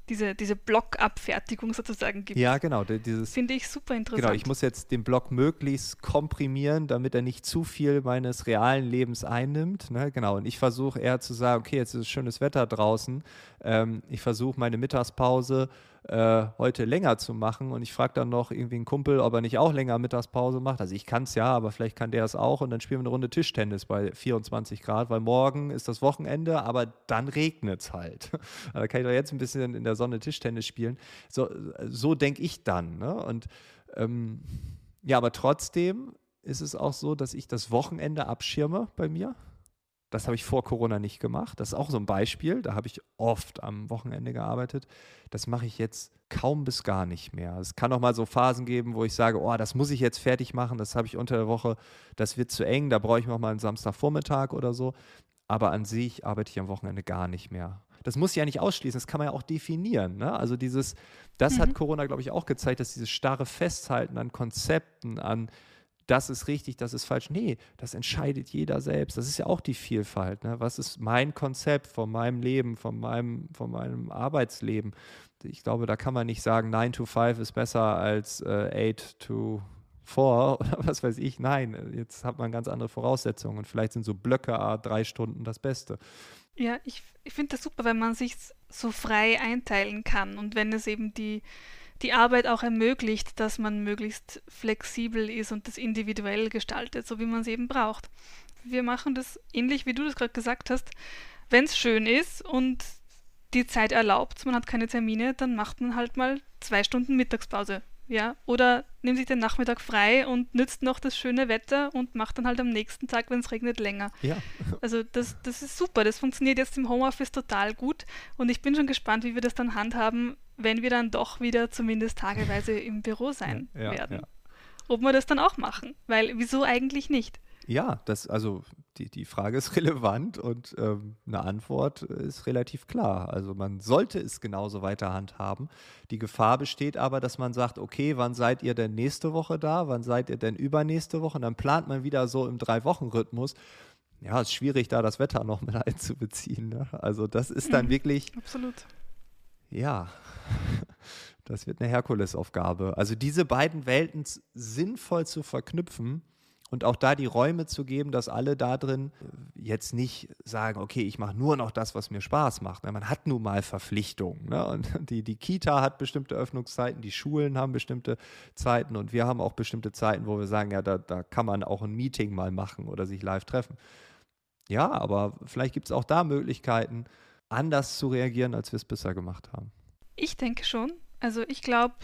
diese, diese Blockabfertigung sozusagen gibt. Ja, genau. Dieses, Finde ich super interessant. Genau, ich muss jetzt den Block möglichst komprimieren, damit er nicht zu viel meines realen Lebens einnimmt. Ne? Genau, und ich versuche eher zu sagen, okay, jetzt ist schönes Wetter draußen. Ähm, ich versuche meine Mittagspause äh, heute länger zu machen. Und ich frage dann noch irgendwie einen Kumpel, ob er nicht auch länger Mittagspause macht. Also ich kann es ja, aber vielleicht kann der es auch. Und dann spielen wir eine Runde Tischtennis bei 24 Grad, weil morgen ist das Wochenende, aber dann regnet es halt. da kann ich doch jetzt ein bisschen in der Sonne Tischtennis spielen. So, so denke ich dann. Ne? Und ähm, ja, aber trotzdem ist es auch so, dass ich das Wochenende abschirme bei mir. Das habe ich vor Corona nicht gemacht. Das ist auch so ein Beispiel. Da habe ich oft am Wochenende gearbeitet. Das mache ich jetzt kaum bis gar nicht mehr. Es kann auch mal so Phasen geben, wo ich sage, oh, das muss ich jetzt fertig machen. Das habe ich unter der Woche. Das wird zu eng. Da brauche ich noch mal einen Samstagvormittag oder so. Aber an sich arbeite ich am Wochenende gar nicht mehr. Das muss ich ja nicht ausschließen, das kann man ja auch definieren. Ne? Also dieses, das mhm. hat Corona, glaube ich, auch gezeigt, dass dieses starre Festhalten an Konzepten, an das ist richtig, das ist falsch. Nee, das entscheidet jeder selbst. Das ist ja auch die Vielfalt. Ne? Was ist mein Konzept von meinem Leben, von meinem, von meinem Arbeitsleben? Ich glaube, da kann man nicht sagen, 9 to 5 ist besser als äh, 8 to 4 oder was weiß ich. Nein, jetzt hat man ganz andere Voraussetzungen und vielleicht sind so Blöcke, ah, drei Stunden das Beste. Ja, ich, ich finde das super, wenn man sich so frei einteilen kann und wenn es eben die die Arbeit auch ermöglicht, dass man möglichst flexibel ist und das individuell gestaltet, so wie man es eben braucht. Wir machen das ähnlich, wie du das gerade gesagt hast. Wenn es schön ist und die Zeit erlaubt, man hat keine Termine, dann macht man halt mal zwei Stunden Mittagspause ja, oder nimmt sich den Nachmittag frei und nützt noch das schöne Wetter und macht dann halt am nächsten Tag, wenn es regnet, länger. Ja. Also das, das ist super. Das funktioniert jetzt im Homeoffice total gut und ich bin schon gespannt, wie wir das dann handhaben, wenn wir dann doch wieder zumindest tageweise im Büro sein ja, werden. Ja. Ob wir das dann auch machen, weil wieso eigentlich nicht? Ja, das, also die, die Frage ist relevant und ähm, eine Antwort ist relativ klar. Also man sollte es genauso weiter handhaben. Die Gefahr besteht aber, dass man sagt, okay, wann seid ihr denn nächste Woche da? Wann seid ihr denn übernächste Woche? Und dann plant man wieder so im Drei-Wochen-Rhythmus. Ja, es ist schwierig, da das Wetter noch mit einzubeziehen. Ne? Also das ist dann mhm, wirklich. Absolut. Ja. Das wird eine Herkulesaufgabe. Also diese beiden Welten sinnvoll zu verknüpfen, und auch da die Räume zu geben, dass alle da drin jetzt nicht sagen, okay, ich mache nur noch das, was mir Spaß macht. Ne? Man hat nun mal Verpflichtungen. Ne? Und die, die Kita hat bestimmte Öffnungszeiten, die Schulen haben bestimmte Zeiten und wir haben auch bestimmte Zeiten, wo wir sagen, ja, da, da kann man auch ein Meeting mal machen oder sich live treffen. Ja, aber vielleicht gibt es auch da Möglichkeiten, anders zu reagieren, als wir es bisher gemacht haben. Ich denke schon. Also ich glaube,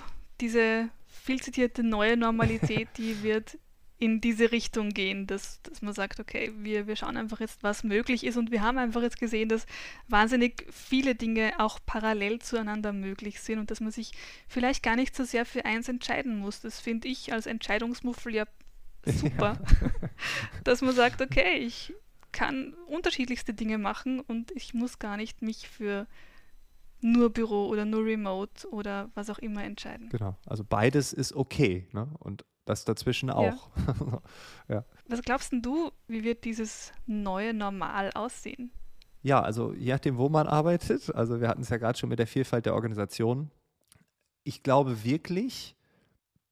diese viel zitierte neue Normalität, die wird in diese Richtung gehen, dass, dass man sagt, okay, wir, wir schauen einfach jetzt, was möglich ist und wir haben einfach jetzt gesehen, dass wahnsinnig viele Dinge auch parallel zueinander möglich sind und dass man sich vielleicht gar nicht so sehr für eins entscheiden muss. Das finde ich als Entscheidungsmuffel ja super, ja. dass man sagt, okay, ich kann unterschiedlichste Dinge machen und ich muss gar nicht mich für nur Büro oder nur Remote oder was auch immer entscheiden. Genau, also beides ist okay. Ne? Und das dazwischen auch. Ja. ja. Was glaubst du, wie wird dieses neue Normal aussehen? Ja, also je nachdem, wo man arbeitet, also wir hatten es ja gerade schon mit der Vielfalt der Organisation. Ich glaube wirklich,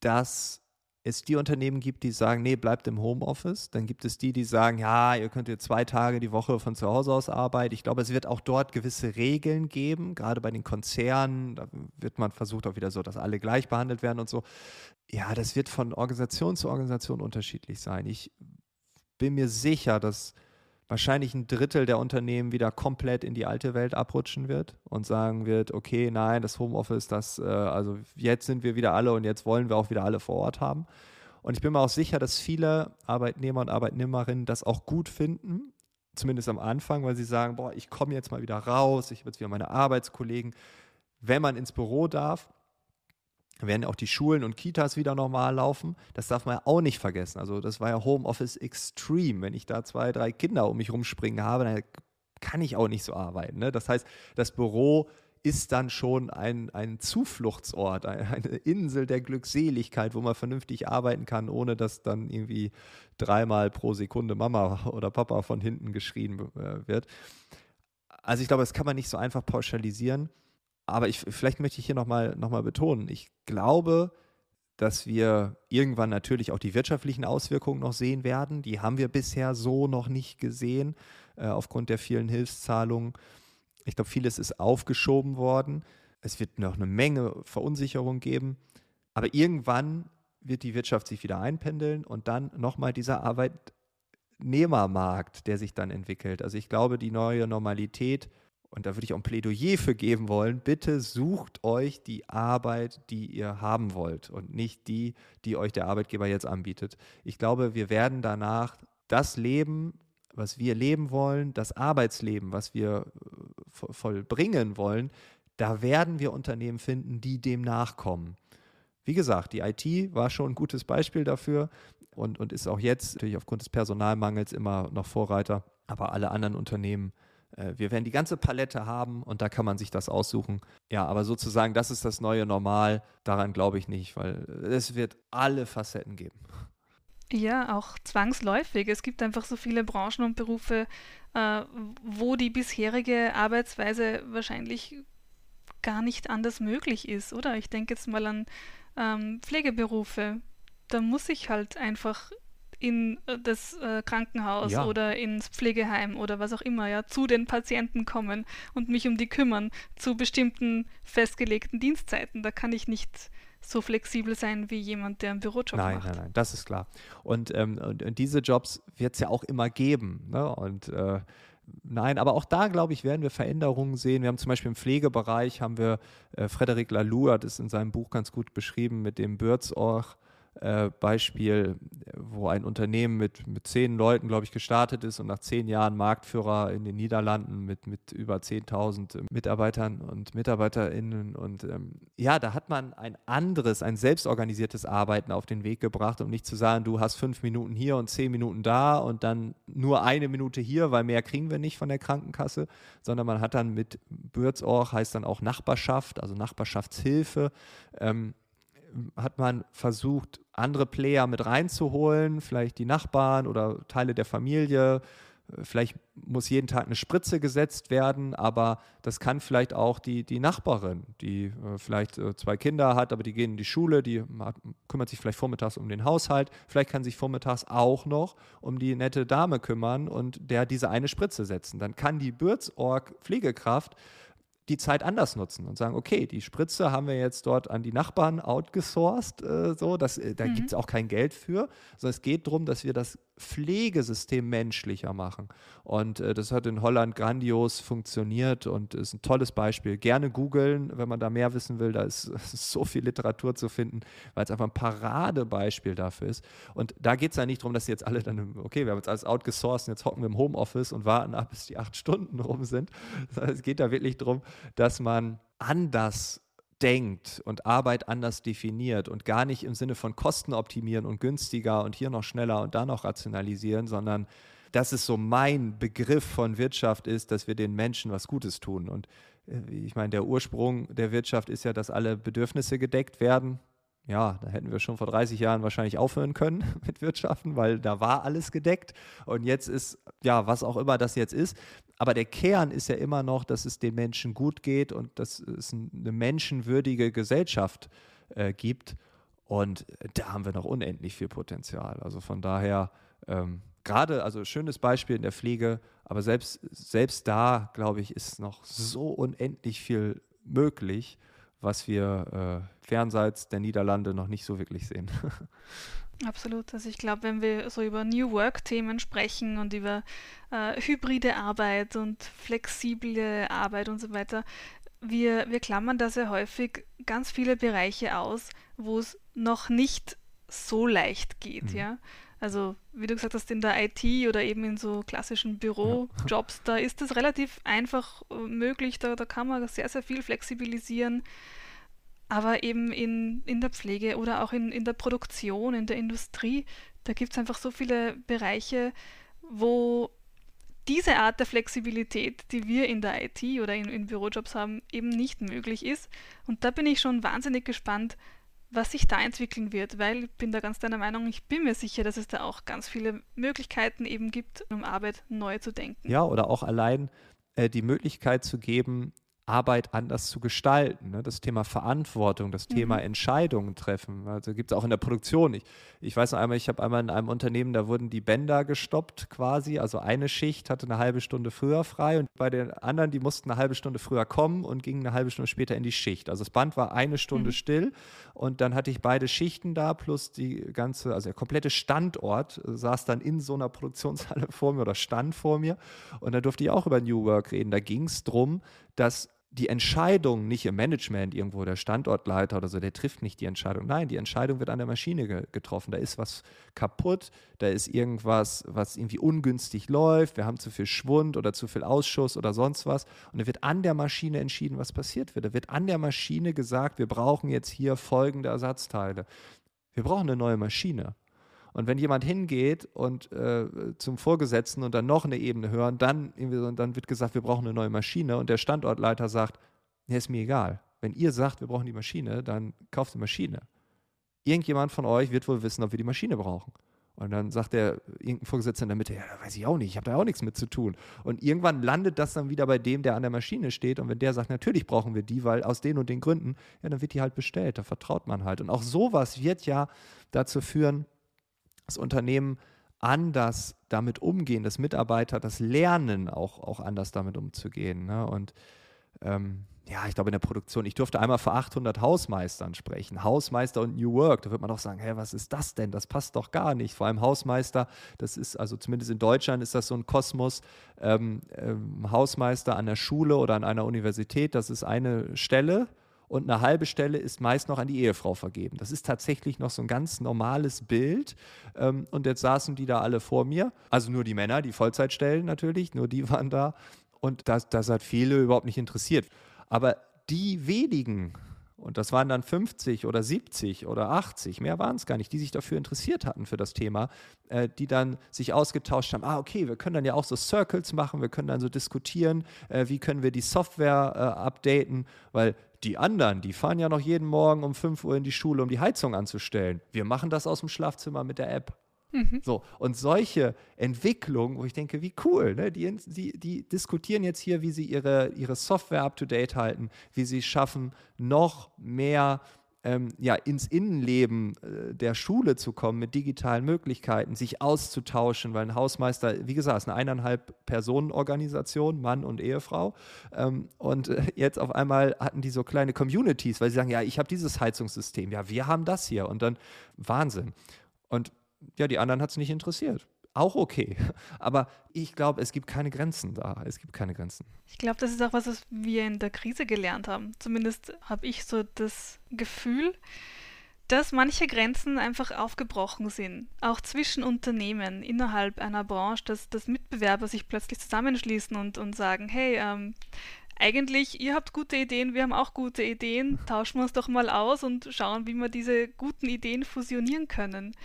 dass es die Unternehmen gibt, die sagen, nee, bleibt im Homeoffice. Dann gibt es die, die sagen, ja, ihr könnt jetzt zwei Tage die Woche von zu Hause aus arbeiten. Ich glaube, es wird auch dort gewisse Regeln geben, gerade bei den Konzernen. Da wird man versucht auch wieder so, dass alle gleich behandelt werden und so. Ja, das wird von Organisation zu Organisation unterschiedlich sein. Ich bin mir sicher, dass wahrscheinlich ein Drittel der Unternehmen wieder komplett in die alte Welt abrutschen wird und sagen wird, okay, nein, das Homeoffice, das, äh, also jetzt sind wir wieder alle und jetzt wollen wir auch wieder alle vor Ort haben. Und ich bin mir auch sicher, dass viele Arbeitnehmer und Arbeitnehmerinnen das auch gut finden, zumindest am Anfang, weil sie sagen, boah, ich komme jetzt mal wieder raus, ich habe jetzt wieder meine Arbeitskollegen. Wenn man ins Büro darf, werden auch die Schulen und Kitas wieder normal laufen. Das darf man ja auch nicht vergessen. Also das war ja Homeoffice Extreme. Wenn ich da zwei, drei Kinder um mich rumspringen habe, dann kann ich auch nicht so arbeiten. Ne? Das heißt, das Büro ist dann schon ein, ein Zufluchtsort, eine Insel der Glückseligkeit, wo man vernünftig arbeiten kann, ohne dass dann irgendwie dreimal pro Sekunde Mama oder Papa von hinten geschrien äh, wird. Also ich glaube, das kann man nicht so einfach pauschalisieren. Aber ich, vielleicht möchte ich hier nochmal noch mal betonen, ich glaube, dass wir irgendwann natürlich auch die wirtschaftlichen Auswirkungen noch sehen werden. Die haben wir bisher so noch nicht gesehen, äh, aufgrund der vielen Hilfszahlungen. Ich glaube, vieles ist aufgeschoben worden. Es wird noch eine Menge Verunsicherung geben. Aber irgendwann wird die Wirtschaft sich wieder einpendeln und dann nochmal dieser Arbeitnehmermarkt, der sich dann entwickelt. Also ich glaube, die neue Normalität, und da würde ich auch ein Plädoyer für geben wollen, bitte sucht euch die Arbeit, die ihr haben wollt und nicht die, die euch der Arbeitgeber jetzt anbietet. Ich glaube, wir werden danach das Leben, was wir leben wollen, das Arbeitsleben, was wir äh, vollbringen wollen, da werden wir Unternehmen finden, die dem nachkommen. Wie gesagt, die IT war schon ein gutes Beispiel dafür und, und ist auch jetzt natürlich aufgrund des Personalmangels immer noch Vorreiter. Aber alle anderen Unternehmen, wir werden die ganze Palette haben und da kann man sich das aussuchen. Ja, aber sozusagen, das ist das neue Normal. Daran glaube ich nicht, weil es wird alle Facetten geben. Ja, auch zwangsläufig. Es gibt einfach so viele Branchen und Berufe, äh, wo die bisherige Arbeitsweise wahrscheinlich gar nicht anders möglich ist, oder? Ich denke jetzt mal an ähm, Pflegeberufe. Da muss ich halt einfach in äh, das äh, Krankenhaus ja. oder ins Pflegeheim oder was auch immer, ja, zu den Patienten kommen und mich um die kümmern, zu bestimmten festgelegten Dienstzeiten. Da kann ich nicht so flexibel sein wie jemand, der einen Bürojob nein, macht. Nein, nein, nein, das ist klar. Und, ähm, und, und diese Jobs wird es ja auch immer geben. Ne? Und äh, Nein, aber auch da, glaube ich, werden wir Veränderungen sehen. Wir haben zum Beispiel im Pflegebereich, haben wir, äh, Frederik Laloux hat es in seinem Buch ganz gut beschrieben mit dem Bürzorch äh, Beispiel, wo ein Unternehmen mit, mit zehn Leuten, glaube ich, gestartet ist und nach zehn Jahren Marktführer in den Niederlanden mit, mit über 10.000 Mitarbeitern und MitarbeiterInnen. Und ähm, ja, da hat man ein anderes, ein selbstorganisiertes Arbeiten auf den Weg gebracht, um nicht zu sagen, du hast fünf Minuten hier und zehn Minuten da und dann nur eine Minute hier, weil mehr kriegen wir nicht von der Krankenkasse, sondern man hat dann mit Bürzorch, heißt dann auch Nachbarschaft, also Nachbarschaftshilfe, ähm, hat man versucht, andere Player mit reinzuholen, vielleicht die Nachbarn oder Teile der Familie. Vielleicht muss jeden Tag eine Spritze gesetzt werden, aber das kann vielleicht auch die, die Nachbarin, die äh, vielleicht äh, zwei Kinder hat, aber die gehen in die Schule, die kümmert sich vielleicht vormittags um den Haushalt, vielleicht kann sich vormittags auch noch um die nette Dame kümmern und der diese eine Spritze setzen. Dann kann die Bürzorg Pflegekraft die Zeit anders nutzen und sagen, okay, die Spritze haben wir jetzt dort an die Nachbarn outgesourced, äh, so, das, äh, da mhm. gibt es auch kein Geld für, sondern es geht darum, dass wir das Pflegesystem menschlicher machen. Und äh, das hat in Holland grandios funktioniert und ist ein tolles Beispiel. Gerne googeln, wenn man da mehr wissen will, da ist, so viel Literatur zu finden, weil es einfach ein Paradebeispiel dafür ist. Und da geht es ja nicht darum, dass jetzt alle dann, okay, wir haben jetzt alles outgesourced jetzt hocken wir im Homeoffice und warten ab, bis die acht Stunden rum sind. Es geht da wirklich darum, dass man anders denkt und Arbeit anders definiert und gar nicht im Sinne von Kosten optimieren und günstiger und hier noch schneller und da noch rationalisieren, sondern dass es so mein Begriff von Wirtschaft ist, dass wir den Menschen was Gutes tun. Und äh, ich meine, der Ursprung der Wirtschaft ist ja, dass alle Bedürfnisse gedeckt werden ja, da hätten wir schon vor 30 Jahren wahrscheinlich aufhören können mit Wirtschaften, weil da war alles gedeckt. Und jetzt ist, ja, was auch immer das jetzt ist. Aber der Kern ist ja immer noch, dass es den Menschen gut geht und dass es eine menschenwürdige Gesellschaft äh, gibt. Und da haben wir noch unendlich viel Potenzial. Also von daher, ähm, gerade, also schönes Beispiel in der Pflege, aber selbst, selbst da, glaube ich, ist noch so unendlich viel möglich was wir äh, fernseits der Niederlande noch nicht so wirklich sehen. Absolut. Also ich glaube, wenn wir so über New Work-Themen sprechen und über äh, hybride Arbeit und flexible Arbeit und so weiter, wir, wir klammern da sehr häufig ganz viele Bereiche aus, wo es noch nicht so leicht geht, mhm. ja. Also, wie du gesagt hast, in der IT oder eben in so klassischen Bürojobs, da ist es relativ einfach äh, möglich, da, da kann man sehr, sehr viel flexibilisieren. Aber eben in, in der Pflege oder auch in, in der Produktion, in der Industrie, da gibt es einfach so viele Bereiche, wo diese Art der Flexibilität, die wir in der IT oder in, in Bürojobs haben, eben nicht möglich ist. Und da bin ich schon wahnsinnig gespannt, was sich da entwickeln wird, weil ich bin da ganz deiner Meinung, ich bin mir sicher, dass es da auch ganz viele Möglichkeiten eben gibt, um Arbeit neu zu denken. Ja, oder auch allein äh, die Möglichkeit zu geben, Arbeit anders zu gestalten. Ne? Das Thema Verantwortung, das mhm. Thema Entscheidungen treffen. Also gibt es auch in der Produktion. Ich, ich weiß noch einmal, ich habe einmal in einem Unternehmen, da wurden die Bänder gestoppt quasi. Also eine Schicht hatte eine halbe Stunde früher frei und bei den anderen, die mussten eine halbe Stunde früher kommen und gingen eine halbe Stunde später in die Schicht. Also das Band war eine Stunde mhm. still und dann hatte ich beide Schichten da plus die ganze, also der komplette Standort saß dann in so einer Produktionshalle vor mir oder stand vor mir und da durfte ich auch über New Work reden. Da ging es darum, dass die Entscheidung nicht im Management irgendwo, der Standortleiter oder so, der trifft nicht die Entscheidung. Nein, die Entscheidung wird an der Maschine ge getroffen. Da ist was kaputt, da ist irgendwas, was irgendwie ungünstig läuft, wir haben zu viel Schwund oder zu viel Ausschuss oder sonst was. Und da wird an der Maschine entschieden, was passiert wird. Da wird an der Maschine gesagt, wir brauchen jetzt hier folgende Ersatzteile. Wir brauchen eine neue Maschine. Und wenn jemand hingeht und äh, zum Vorgesetzten und dann noch eine Ebene hören, dann, dann wird gesagt, wir brauchen eine neue Maschine und der Standortleiter sagt, nee, ist mir egal. Wenn ihr sagt, wir brauchen die Maschine, dann kauft die Maschine. Irgendjemand von euch wird wohl wissen, ob wir die Maschine brauchen. Und dann sagt der irgendein Vorgesetzter in der Mitte, ja, da weiß ich auch nicht, ich habe da auch nichts mit zu tun. Und irgendwann landet das dann wieder bei dem, der an der Maschine steht. Und wenn der sagt, natürlich brauchen wir die, weil aus den und den Gründen, ja, dann wird die halt bestellt, da vertraut man halt. Und auch sowas wird ja dazu führen, das Unternehmen anders damit umgehen, dass Mitarbeiter das lernen, auch, auch anders damit umzugehen. Ne? Und ähm, ja, ich glaube in der Produktion, ich durfte einmal vor 800 Hausmeistern sprechen. Hausmeister und New Work, da wird man doch sagen, hä, was ist das denn? Das passt doch gar nicht. Vor allem Hausmeister, das ist, also zumindest in Deutschland ist das so ein Kosmos. Ähm, ähm, Hausmeister an der Schule oder an einer Universität, das ist eine Stelle und eine halbe Stelle ist meist noch an die Ehefrau vergeben. Das ist tatsächlich noch so ein ganz normales Bild. Ähm, und jetzt saßen die da alle vor mir. Also nur die Männer, die Vollzeitstellen natürlich, nur die waren da. Und das, das hat viele überhaupt nicht interessiert. Aber die wenigen, und das waren dann 50 oder 70 oder 80, mehr waren es gar nicht, die sich dafür interessiert hatten für das Thema, äh, die dann sich ausgetauscht haben, ah, okay, wir können dann ja auch so Circles machen, wir können dann so diskutieren, äh, wie können wir die Software äh, updaten, weil die anderen, die fahren ja noch jeden Morgen um 5 Uhr in die Schule, um die Heizung anzustellen. Wir machen das aus dem Schlafzimmer mit der App. Mhm. So, und solche Entwicklungen, wo ich denke, wie cool, ne? die, die, die diskutieren jetzt hier, wie sie ihre, ihre Software up-to-date halten, wie sie schaffen, noch mehr ähm, ja, ins Innenleben äh, der Schule zu kommen mit digitalen Möglichkeiten, sich auszutauschen, weil ein Hausmeister, wie gesagt, ist eine eineinhalb Personen-Organisation, Mann und Ehefrau. Ähm, und äh, jetzt auf einmal hatten die so kleine Communities, weil sie sagen, ja, ich habe dieses Heizungssystem, ja, wir haben das hier. Und dann Wahnsinn. Und ja, die anderen hat es nicht interessiert auch okay. Aber ich glaube, es gibt keine Grenzen da. Es gibt keine Grenzen. Ich glaube, das ist auch was, was wir in der Krise gelernt haben. Zumindest habe ich so das Gefühl, dass manche Grenzen einfach aufgebrochen sind. Auch zwischen Unternehmen innerhalb einer Branche, dass, dass Mitbewerber sich plötzlich zusammenschließen und, und sagen, hey, ähm, eigentlich, ihr habt gute Ideen, wir haben auch gute Ideen, tauschen wir uns doch mal aus und schauen, wie wir diese guten Ideen fusionieren können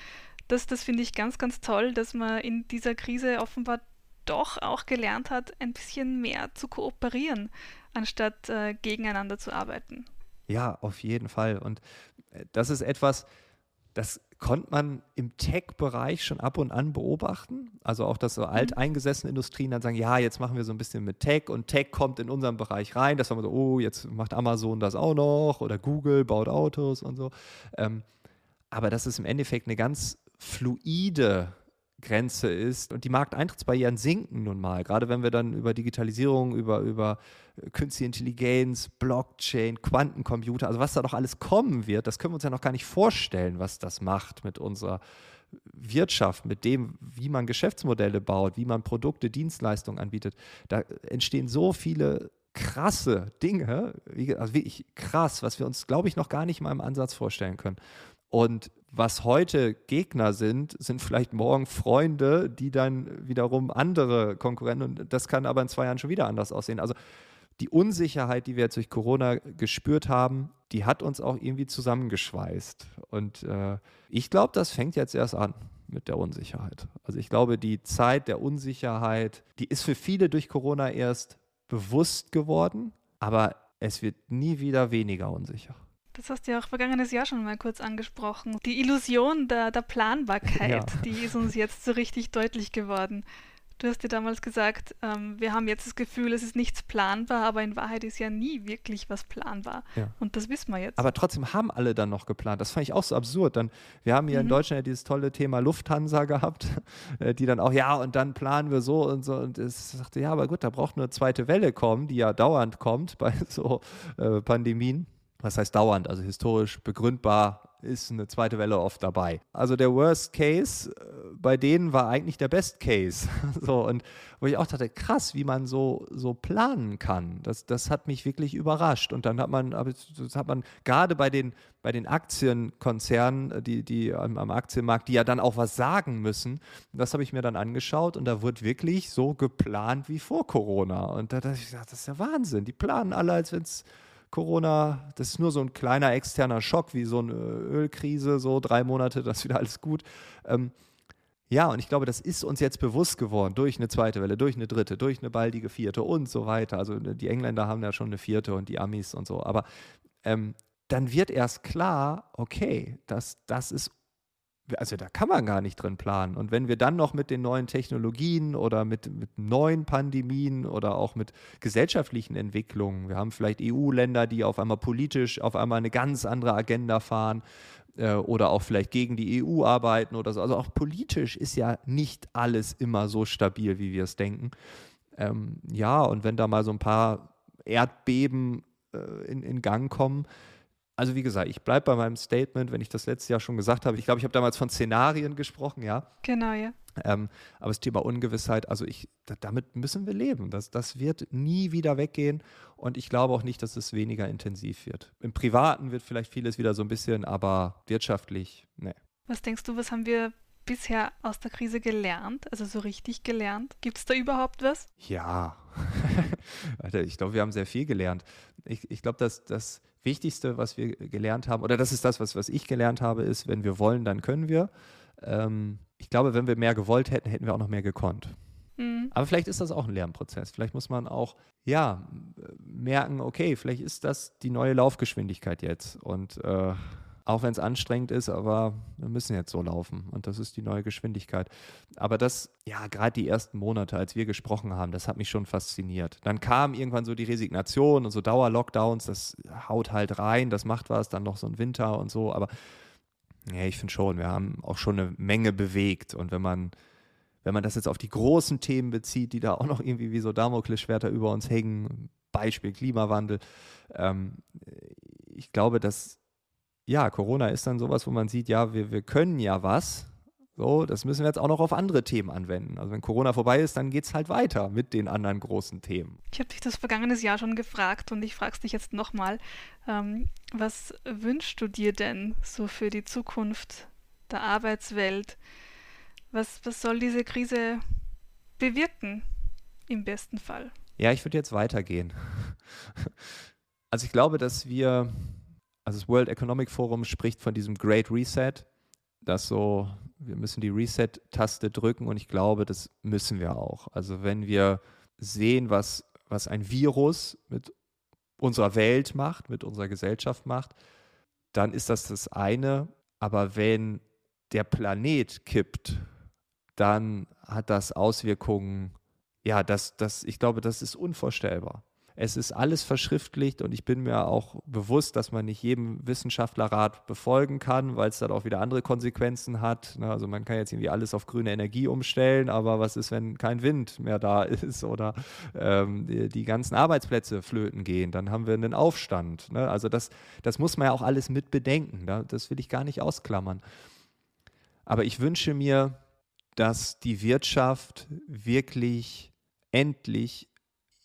das, das finde ich ganz, ganz toll, dass man in dieser Krise offenbar doch auch gelernt hat, ein bisschen mehr zu kooperieren, anstatt äh, gegeneinander zu arbeiten. Ja, auf jeden Fall. Und äh, das ist etwas, das konnte man im Tech-Bereich schon ab und an beobachten. Also auch, dass so mhm. alteingesessene Industrien dann sagen, ja, jetzt machen wir so ein bisschen mit Tech und Tech kommt in unseren Bereich rein. Das war man so, oh, jetzt macht Amazon das auch noch oder Google baut Autos und so. Ähm, aber das ist im Endeffekt eine ganz fluide Grenze ist. Und die Markteintrittsbarrieren sinken nun mal, gerade wenn wir dann über Digitalisierung, über, über künstliche Intelligenz, Blockchain, Quantencomputer, also was da noch alles kommen wird, das können wir uns ja noch gar nicht vorstellen, was das macht mit unserer Wirtschaft, mit dem, wie man Geschäftsmodelle baut, wie man Produkte, Dienstleistungen anbietet. Da entstehen so viele krasse Dinge, also wirklich krass, was wir uns, glaube ich, noch gar nicht mal im Ansatz vorstellen können. Und was heute Gegner sind, sind vielleicht morgen Freunde, die dann wiederum andere Konkurrenten und das kann aber in zwei Jahren schon wieder anders aussehen. Also die Unsicherheit, die wir jetzt durch Corona gespürt haben, die hat uns auch irgendwie zusammengeschweißt. Und äh, ich glaube, das fängt jetzt erst an mit der Unsicherheit. Also ich glaube, die Zeit der Unsicherheit, die ist für viele durch Corona erst bewusst geworden, aber es wird nie wieder weniger unsicher. Das hast du ja auch vergangenes Jahr schon mal kurz angesprochen. Die Illusion der, der Planbarkeit, ja. die ist uns jetzt so richtig deutlich geworden. Du hast dir damals gesagt, ähm, wir haben jetzt das Gefühl, es ist nichts planbar, aber in Wahrheit ist ja nie wirklich was planbar. Ja. Und das wissen wir jetzt. Aber trotzdem haben alle dann noch geplant. Das fand ich auch so absurd. Dann, wir haben hier mhm. in Deutschland ja dieses tolle Thema Lufthansa gehabt, äh, die dann auch, ja, und dann planen wir so und so. Und es sagte, ja, aber gut, da braucht nur eine zweite Welle kommen, die ja dauernd kommt bei so äh, Pandemien was heißt dauernd, also historisch begründbar ist eine zweite Welle oft dabei. Also der Worst Case äh, bei denen war eigentlich der Best Case. so, und wo ich auch dachte, krass, wie man so, so planen kann. Das, das hat mich wirklich überrascht. Und dann hat man, das hat man gerade bei den, bei den Aktienkonzernen, die, die am, am Aktienmarkt, die ja dann auch was sagen müssen, das habe ich mir dann angeschaut und da wird wirklich so geplant wie vor Corona. Und da dachte ich, das ist ja Wahnsinn. Die planen alle, als wenn es Corona, das ist nur so ein kleiner externer Schock, wie so eine Ölkrise, so drei Monate, das ist wieder alles gut. Ähm, ja, und ich glaube, das ist uns jetzt bewusst geworden durch eine zweite Welle, durch eine dritte, durch eine baldige vierte und so weiter. Also ne, die Engländer haben ja schon eine vierte und die Amis und so. Aber ähm, dann wird erst klar, okay, das, das ist also da kann man gar nicht drin planen. Und wenn wir dann noch mit den neuen Technologien oder mit, mit neuen Pandemien oder auch mit gesellschaftlichen Entwicklungen, wir haben vielleicht EU-Länder, die auf einmal politisch auf einmal eine ganz andere Agenda fahren äh, oder auch vielleicht gegen die EU arbeiten oder so. Also auch politisch ist ja nicht alles immer so stabil, wie wir es denken. Ähm, ja, und wenn da mal so ein paar Erdbeben äh, in, in Gang kommen, also wie gesagt, ich bleibe bei meinem Statement, wenn ich das letztes Jahr schon gesagt habe. Ich glaube, ich habe damals von Szenarien gesprochen, ja. Genau, ja. Ähm, aber das Thema Ungewissheit, also ich, damit müssen wir leben. Das, das wird nie wieder weggehen und ich glaube auch nicht, dass es weniger intensiv wird. Im Privaten wird vielleicht vieles wieder so ein bisschen, aber wirtschaftlich, ne. Was denkst du, was haben wir bisher aus der Krise gelernt? Also so richtig gelernt? Gibt es da überhaupt was? Ja. Alter, ich glaube, wir haben sehr viel gelernt. Ich, ich glaube, dass das Wichtigste, was wir gelernt haben, oder das ist das, was, was ich gelernt habe, ist, wenn wir wollen, dann können wir. Ähm, ich glaube, wenn wir mehr gewollt hätten, hätten wir auch noch mehr gekonnt. Mhm. Aber vielleicht ist das auch ein Lernprozess. Vielleicht muss man auch, ja, merken, okay, vielleicht ist das die neue Laufgeschwindigkeit jetzt. Und äh, auch wenn es anstrengend ist, aber wir müssen jetzt so laufen und das ist die neue Geschwindigkeit. Aber das, ja, gerade die ersten Monate, als wir gesprochen haben, das hat mich schon fasziniert. Dann kam irgendwann so die Resignation und so Dauerlockdowns, das haut halt rein, das macht was, dann noch so ein Winter und so, aber ja, ich finde schon, wir haben auch schon eine Menge bewegt und wenn man wenn man das jetzt auf die großen Themen bezieht, die da auch noch irgendwie wie so Damoklesschwerter über uns hängen, Beispiel Klimawandel, ähm, ich glaube, dass ja, Corona ist dann sowas, wo man sieht, ja, wir, wir können ja was. So, das müssen wir jetzt auch noch auf andere Themen anwenden. Also wenn Corona vorbei ist, dann geht es halt weiter mit den anderen großen Themen. Ich habe dich das vergangenes Jahr schon gefragt und ich frage es dich jetzt nochmal. Ähm, was wünschst du dir denn so für die Zukunft der Arbeitswelt? Was, was soll diese Krise bewirken im besten Fall? Ja, ich würde jetzt weitergehen. Also ich glaube, dass wir also das World Economic Forum spricht von diesem Great Reset, dass so, wir müssen die Reset-Taste drücken und ich glaube, das müssen wir auch. Also wenn wir sehen, was, was ein Virus mit unserer Welt macht, mit unserer Gesellschaft macht, dann ist das das eine. Aber wenn der Planet kippt, dann hat das Auswirkungen, ja, das, das, ich glaube, das ist unvorstellbar. Es ist alles verschriftlicht und ich bin mir auch bewusst, dass man nicht jedem Wissenschaftlerrat befolgen kann, weil es dann auch wieder andere Konsequenzen hat. Ne, also man kann jetzt irgendwie alles auf grüne Energie umstellen, aber was ist, wenn kein Wind mehr da ist oder ähm, die, ganzen Arbeitsplätze flöten gehen? Dann haben wir einen Aufstand. Ne? Also das, das muss man ja auch alles mit bedenken. Das will ich gar nicht ausklammern. Aber ich wünsche mir, dass die Wirtschaft wirklich endlich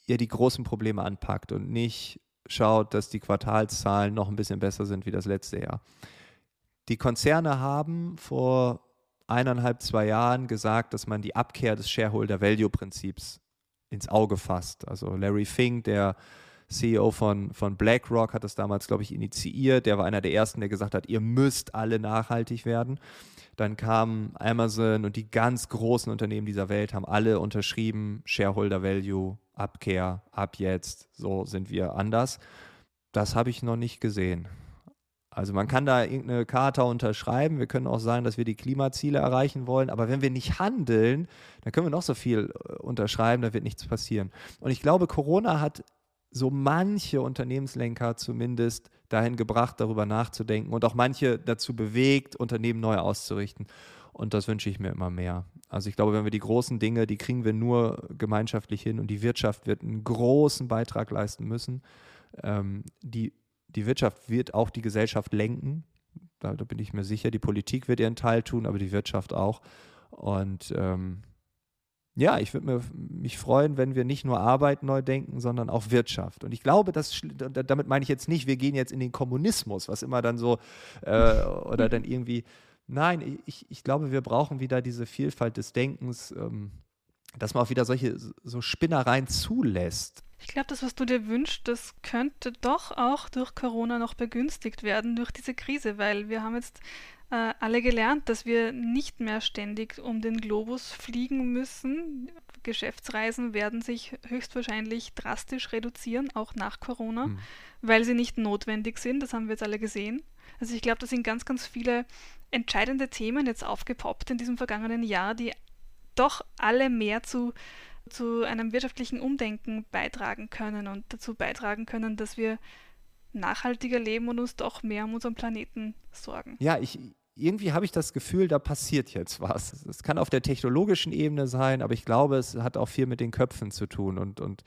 ihr die großen Probleme anpackt und nicht schaut, dass die Quartalszahlen noch ein bisschen besser sind wie das letzte Jahr. Die Konzerne haben vor eineinhalb, zwei Jahren gesagt, dass man die Abkehr des Shareholder-Value-Prinzips ins Auge fasst. Also Larry Fink, der CEO von, von BlackRock, hat das damals, glaube ich, initiiert. Der war einer der ersten, der gesagt hat, ihr müsst alle nachhaltig werden. Dann kam Amazon und die ganz großen Unternehmen dieser Welt haben alle unterschrieben, Shareholder Value, Abkehr, ab jetzt, so sind wir anders. Das habe ich noch nicht gesehen. Also man kann da irgendeine Charta unterschreiben, wir können auch sagen, dass wir die Klimaziele erreichen wollen, aber wenn wir nicht handeln, dann können wir noch so viel äh, unterschreiben, da wird nichts passieren. Und ich glaube, Corona hat so manche Unternehmenslenker zumindest dahin gebracht, darüber nachzudenken und auch manche dazu bewegt, Unternehmen neu auszurichten. Und das wünsche ich mir immer mehr. Also ich glaube, wenn wir die großen Dinge, die kriegen wir nur gemeinschaftlich hin und die Wirtschaft wird einen großen Beitrag leisten müssen. Ähm, die, die Wirtschaft wird auch die Gesellschaft lenken. Da, da, bin ich mir sicher. Die Politik wird ihren Teil tun, aber die Wirtschaft auch. Und ähm, ja, ich würde mich freuen, wenn wir nicht nur Arbeit neu denken, sondern auch Wirtschaft. Und ich glaube, das, damit meine ich jetzt nicht, wir gehen jetzt in den Kommunismus, was immer dann so, äh, oder dann irgendwie, nein, ich, ich glaube, wir brauchen wieder diese Vielfalt des Denkens, ähm, dass man auch wieder solche so Spinnereien zulässt. Ich glaube, das, was du dir wünschst, das könnte doch auch durch Corona noch begünstigt werden, durch diese Krise, weil wir haben jetzt äh, alle gelernt, dass wir nicht mehr ständig um den Globus fliegen müssen. Geschäftsreisen werden sich höchstwahrscheinlich drastisch reduzieren, auch nach Corona, mhm. weil sie nicht notwendig sind. Das haben wir jetzt alle gesehen. Also ich glaube, da sind ganz, ganz viele entscheidende Themen jetzt aufgepoppt in diesem vergangenen Jahr, die doch alle mehr zu, zu einem wirtschaftlichen Umdenken beitragen können und dazu beitragen können, dass wir nachhaltiger leben und uns doch mehr um unseren Planeten sorgen. Ja, ich, irgendwie habe ich das Gefühl, da passiert jetzt was. Es kann auf der technologischen Ebene sein, aber ich glaube, es hat auch viel mit den Köpfen zu tun. Und, und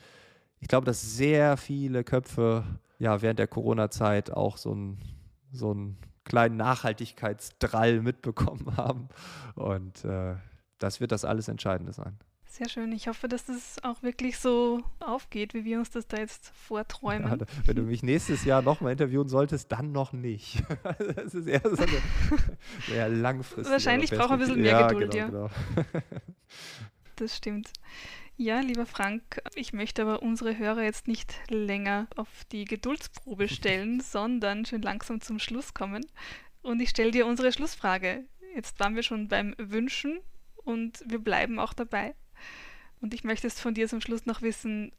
ich glaube, dass sehr viele Köpfe ja während der Corona-Zeit auch so einen so kleinen Nachhaltigkeitsdrall mitbekommen haben. Und äh, das wird das alles Entscheidende sein. Sehr schön. Ich hoffe, dass das auch wirklich so aufgeht, wie wir uns das da jetzt vorträumen. Ja, wenn du mich nächstes Jahr nochmal interviewen solltest, dann noch nicht. das ist eher so eine sehr langfristige Wahrscheinlich braucht man ein bisschen mehr ja, Geduld, genau, ja. Genau. das stimmt. Ja, lieber Frank, ich möchte aber unsere Hörer jetzt nicht länger auf die Geduldsprobe stellen, sondern schön langsam zum Schluss kommen. Und ich stelle dir unsere Schlussfrage. Jetzt waren wir schon beim Wünschen und wir bleiben auch dabei. Und ich möchte es von dir zum Schluss noch wissen,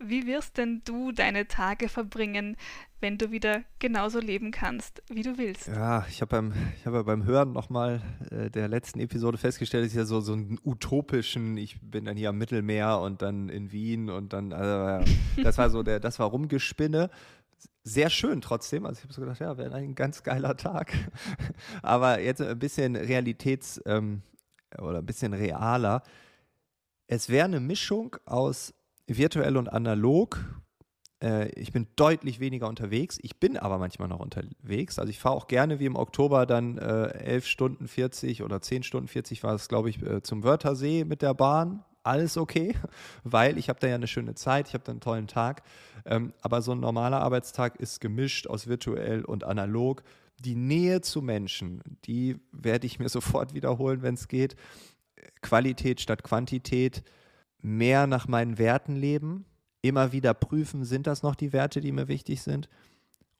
wie wirst denn du deine Tage verbringen, wenn du wieder genauso leben kannst, wie du willst? Ja, ich habe beim, hab ja beim Hören nochmal äh, der letzten Episode festgestellt, dass ich ja so, so einen utopischen, ich bin dann hier am Mittelmeer und dann in Wien und dann, also, das war so der, das war Rumgespinne. Sehr schön trotzdem. Also ich habe so gedacht, ja, wäre ein ganz geiler Tag. Aber jetzt ein bisschen Realitäts- ähm, oder ein bisschen realer es wäre eine Mischung aus virtuell und analog. Äh, ich bin deutlich weniger unterwegs. Ich bin aber manchmal noch unterwegs. Also ich fahre auch gerne wie im Oktober dann äh, 11 Stunden 40 oder 10 Stunden 40 war es, glaube ich, äh, zum Wörthersee mit der Bahn. Alles okay, weil ich habe da ja eine schöne Zeit, ich habe da einen tollen Tag. Ähm, aber so ein normaler Arbeitstag ist gemischt aus virtuell und analog. Die Nähe zu Menschen, die werde ich mir sofort wiederholen, wenn es geht. Qualität statt Quantität, mehr nach meinen Werten leben, immer wieder prüfen, sind das noch die Werte, die mir wichtig sind.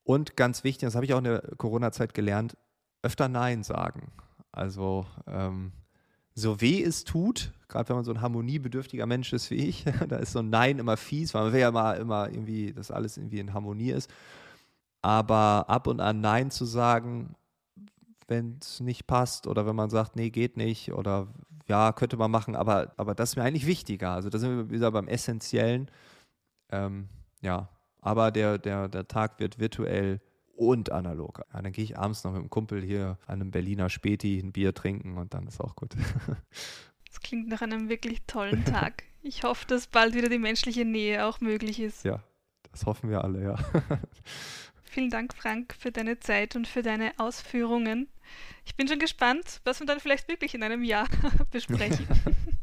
Und ganz wichtig, das habe ich auch in der Corona-Zeit gelernt, öfter Nein sagen. Also ähm, so weh es tut, gerade wenn man so ein harmoniebedürftiger Mensch ist wie ich, da ist so ein Nein immer fies, weil man will ja mal immer irgendwie, dass alles irgendwie in Harmonie ist. Aber ab und an Nein zu sagen, wenn es nicht passt oder wenn man sagt, nee, geht nicht oder ja, könnte man machen, aber, aber das ist mir eigentlich wichtiger. Also da sind wir wieder beim Essentiellen. Ähm, ja, aber der, der, der Tag wird virtuell und analog. Ja, dann gehe ich abends noch mit dem Kumpel hier an einem Berliner Späti ein Bier trinken und dann ist auch gut. Das klingt nach einem wirklich tollen Tag. Ich hoffe, dass bald wieder die menschliche Nähe auch möglich ist. Ja, das hoffen wir alle, ja. Vielen Dank, Frank, für deine Zeit und für deine Ausführungen. Ich bin schon gespannt, was wir dann vielleicht wirklich in einem Jahr besprechen.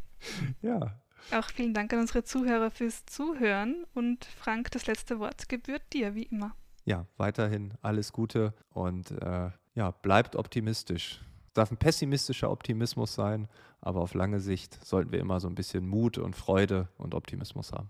ja. Auch vielen Dank an unsere Zuhörer fürs Zuhören und Frank, das letzte Wort gebührt dir, wie immer. Ja, weiterhin alles Gute und äh, ja, bleibt optimistisch. Es darf ein pessimistischer Optimismus sein, aber auf lange Sicht sollten wir immer so ein bisschen Mut und Freude und Optimismus haben.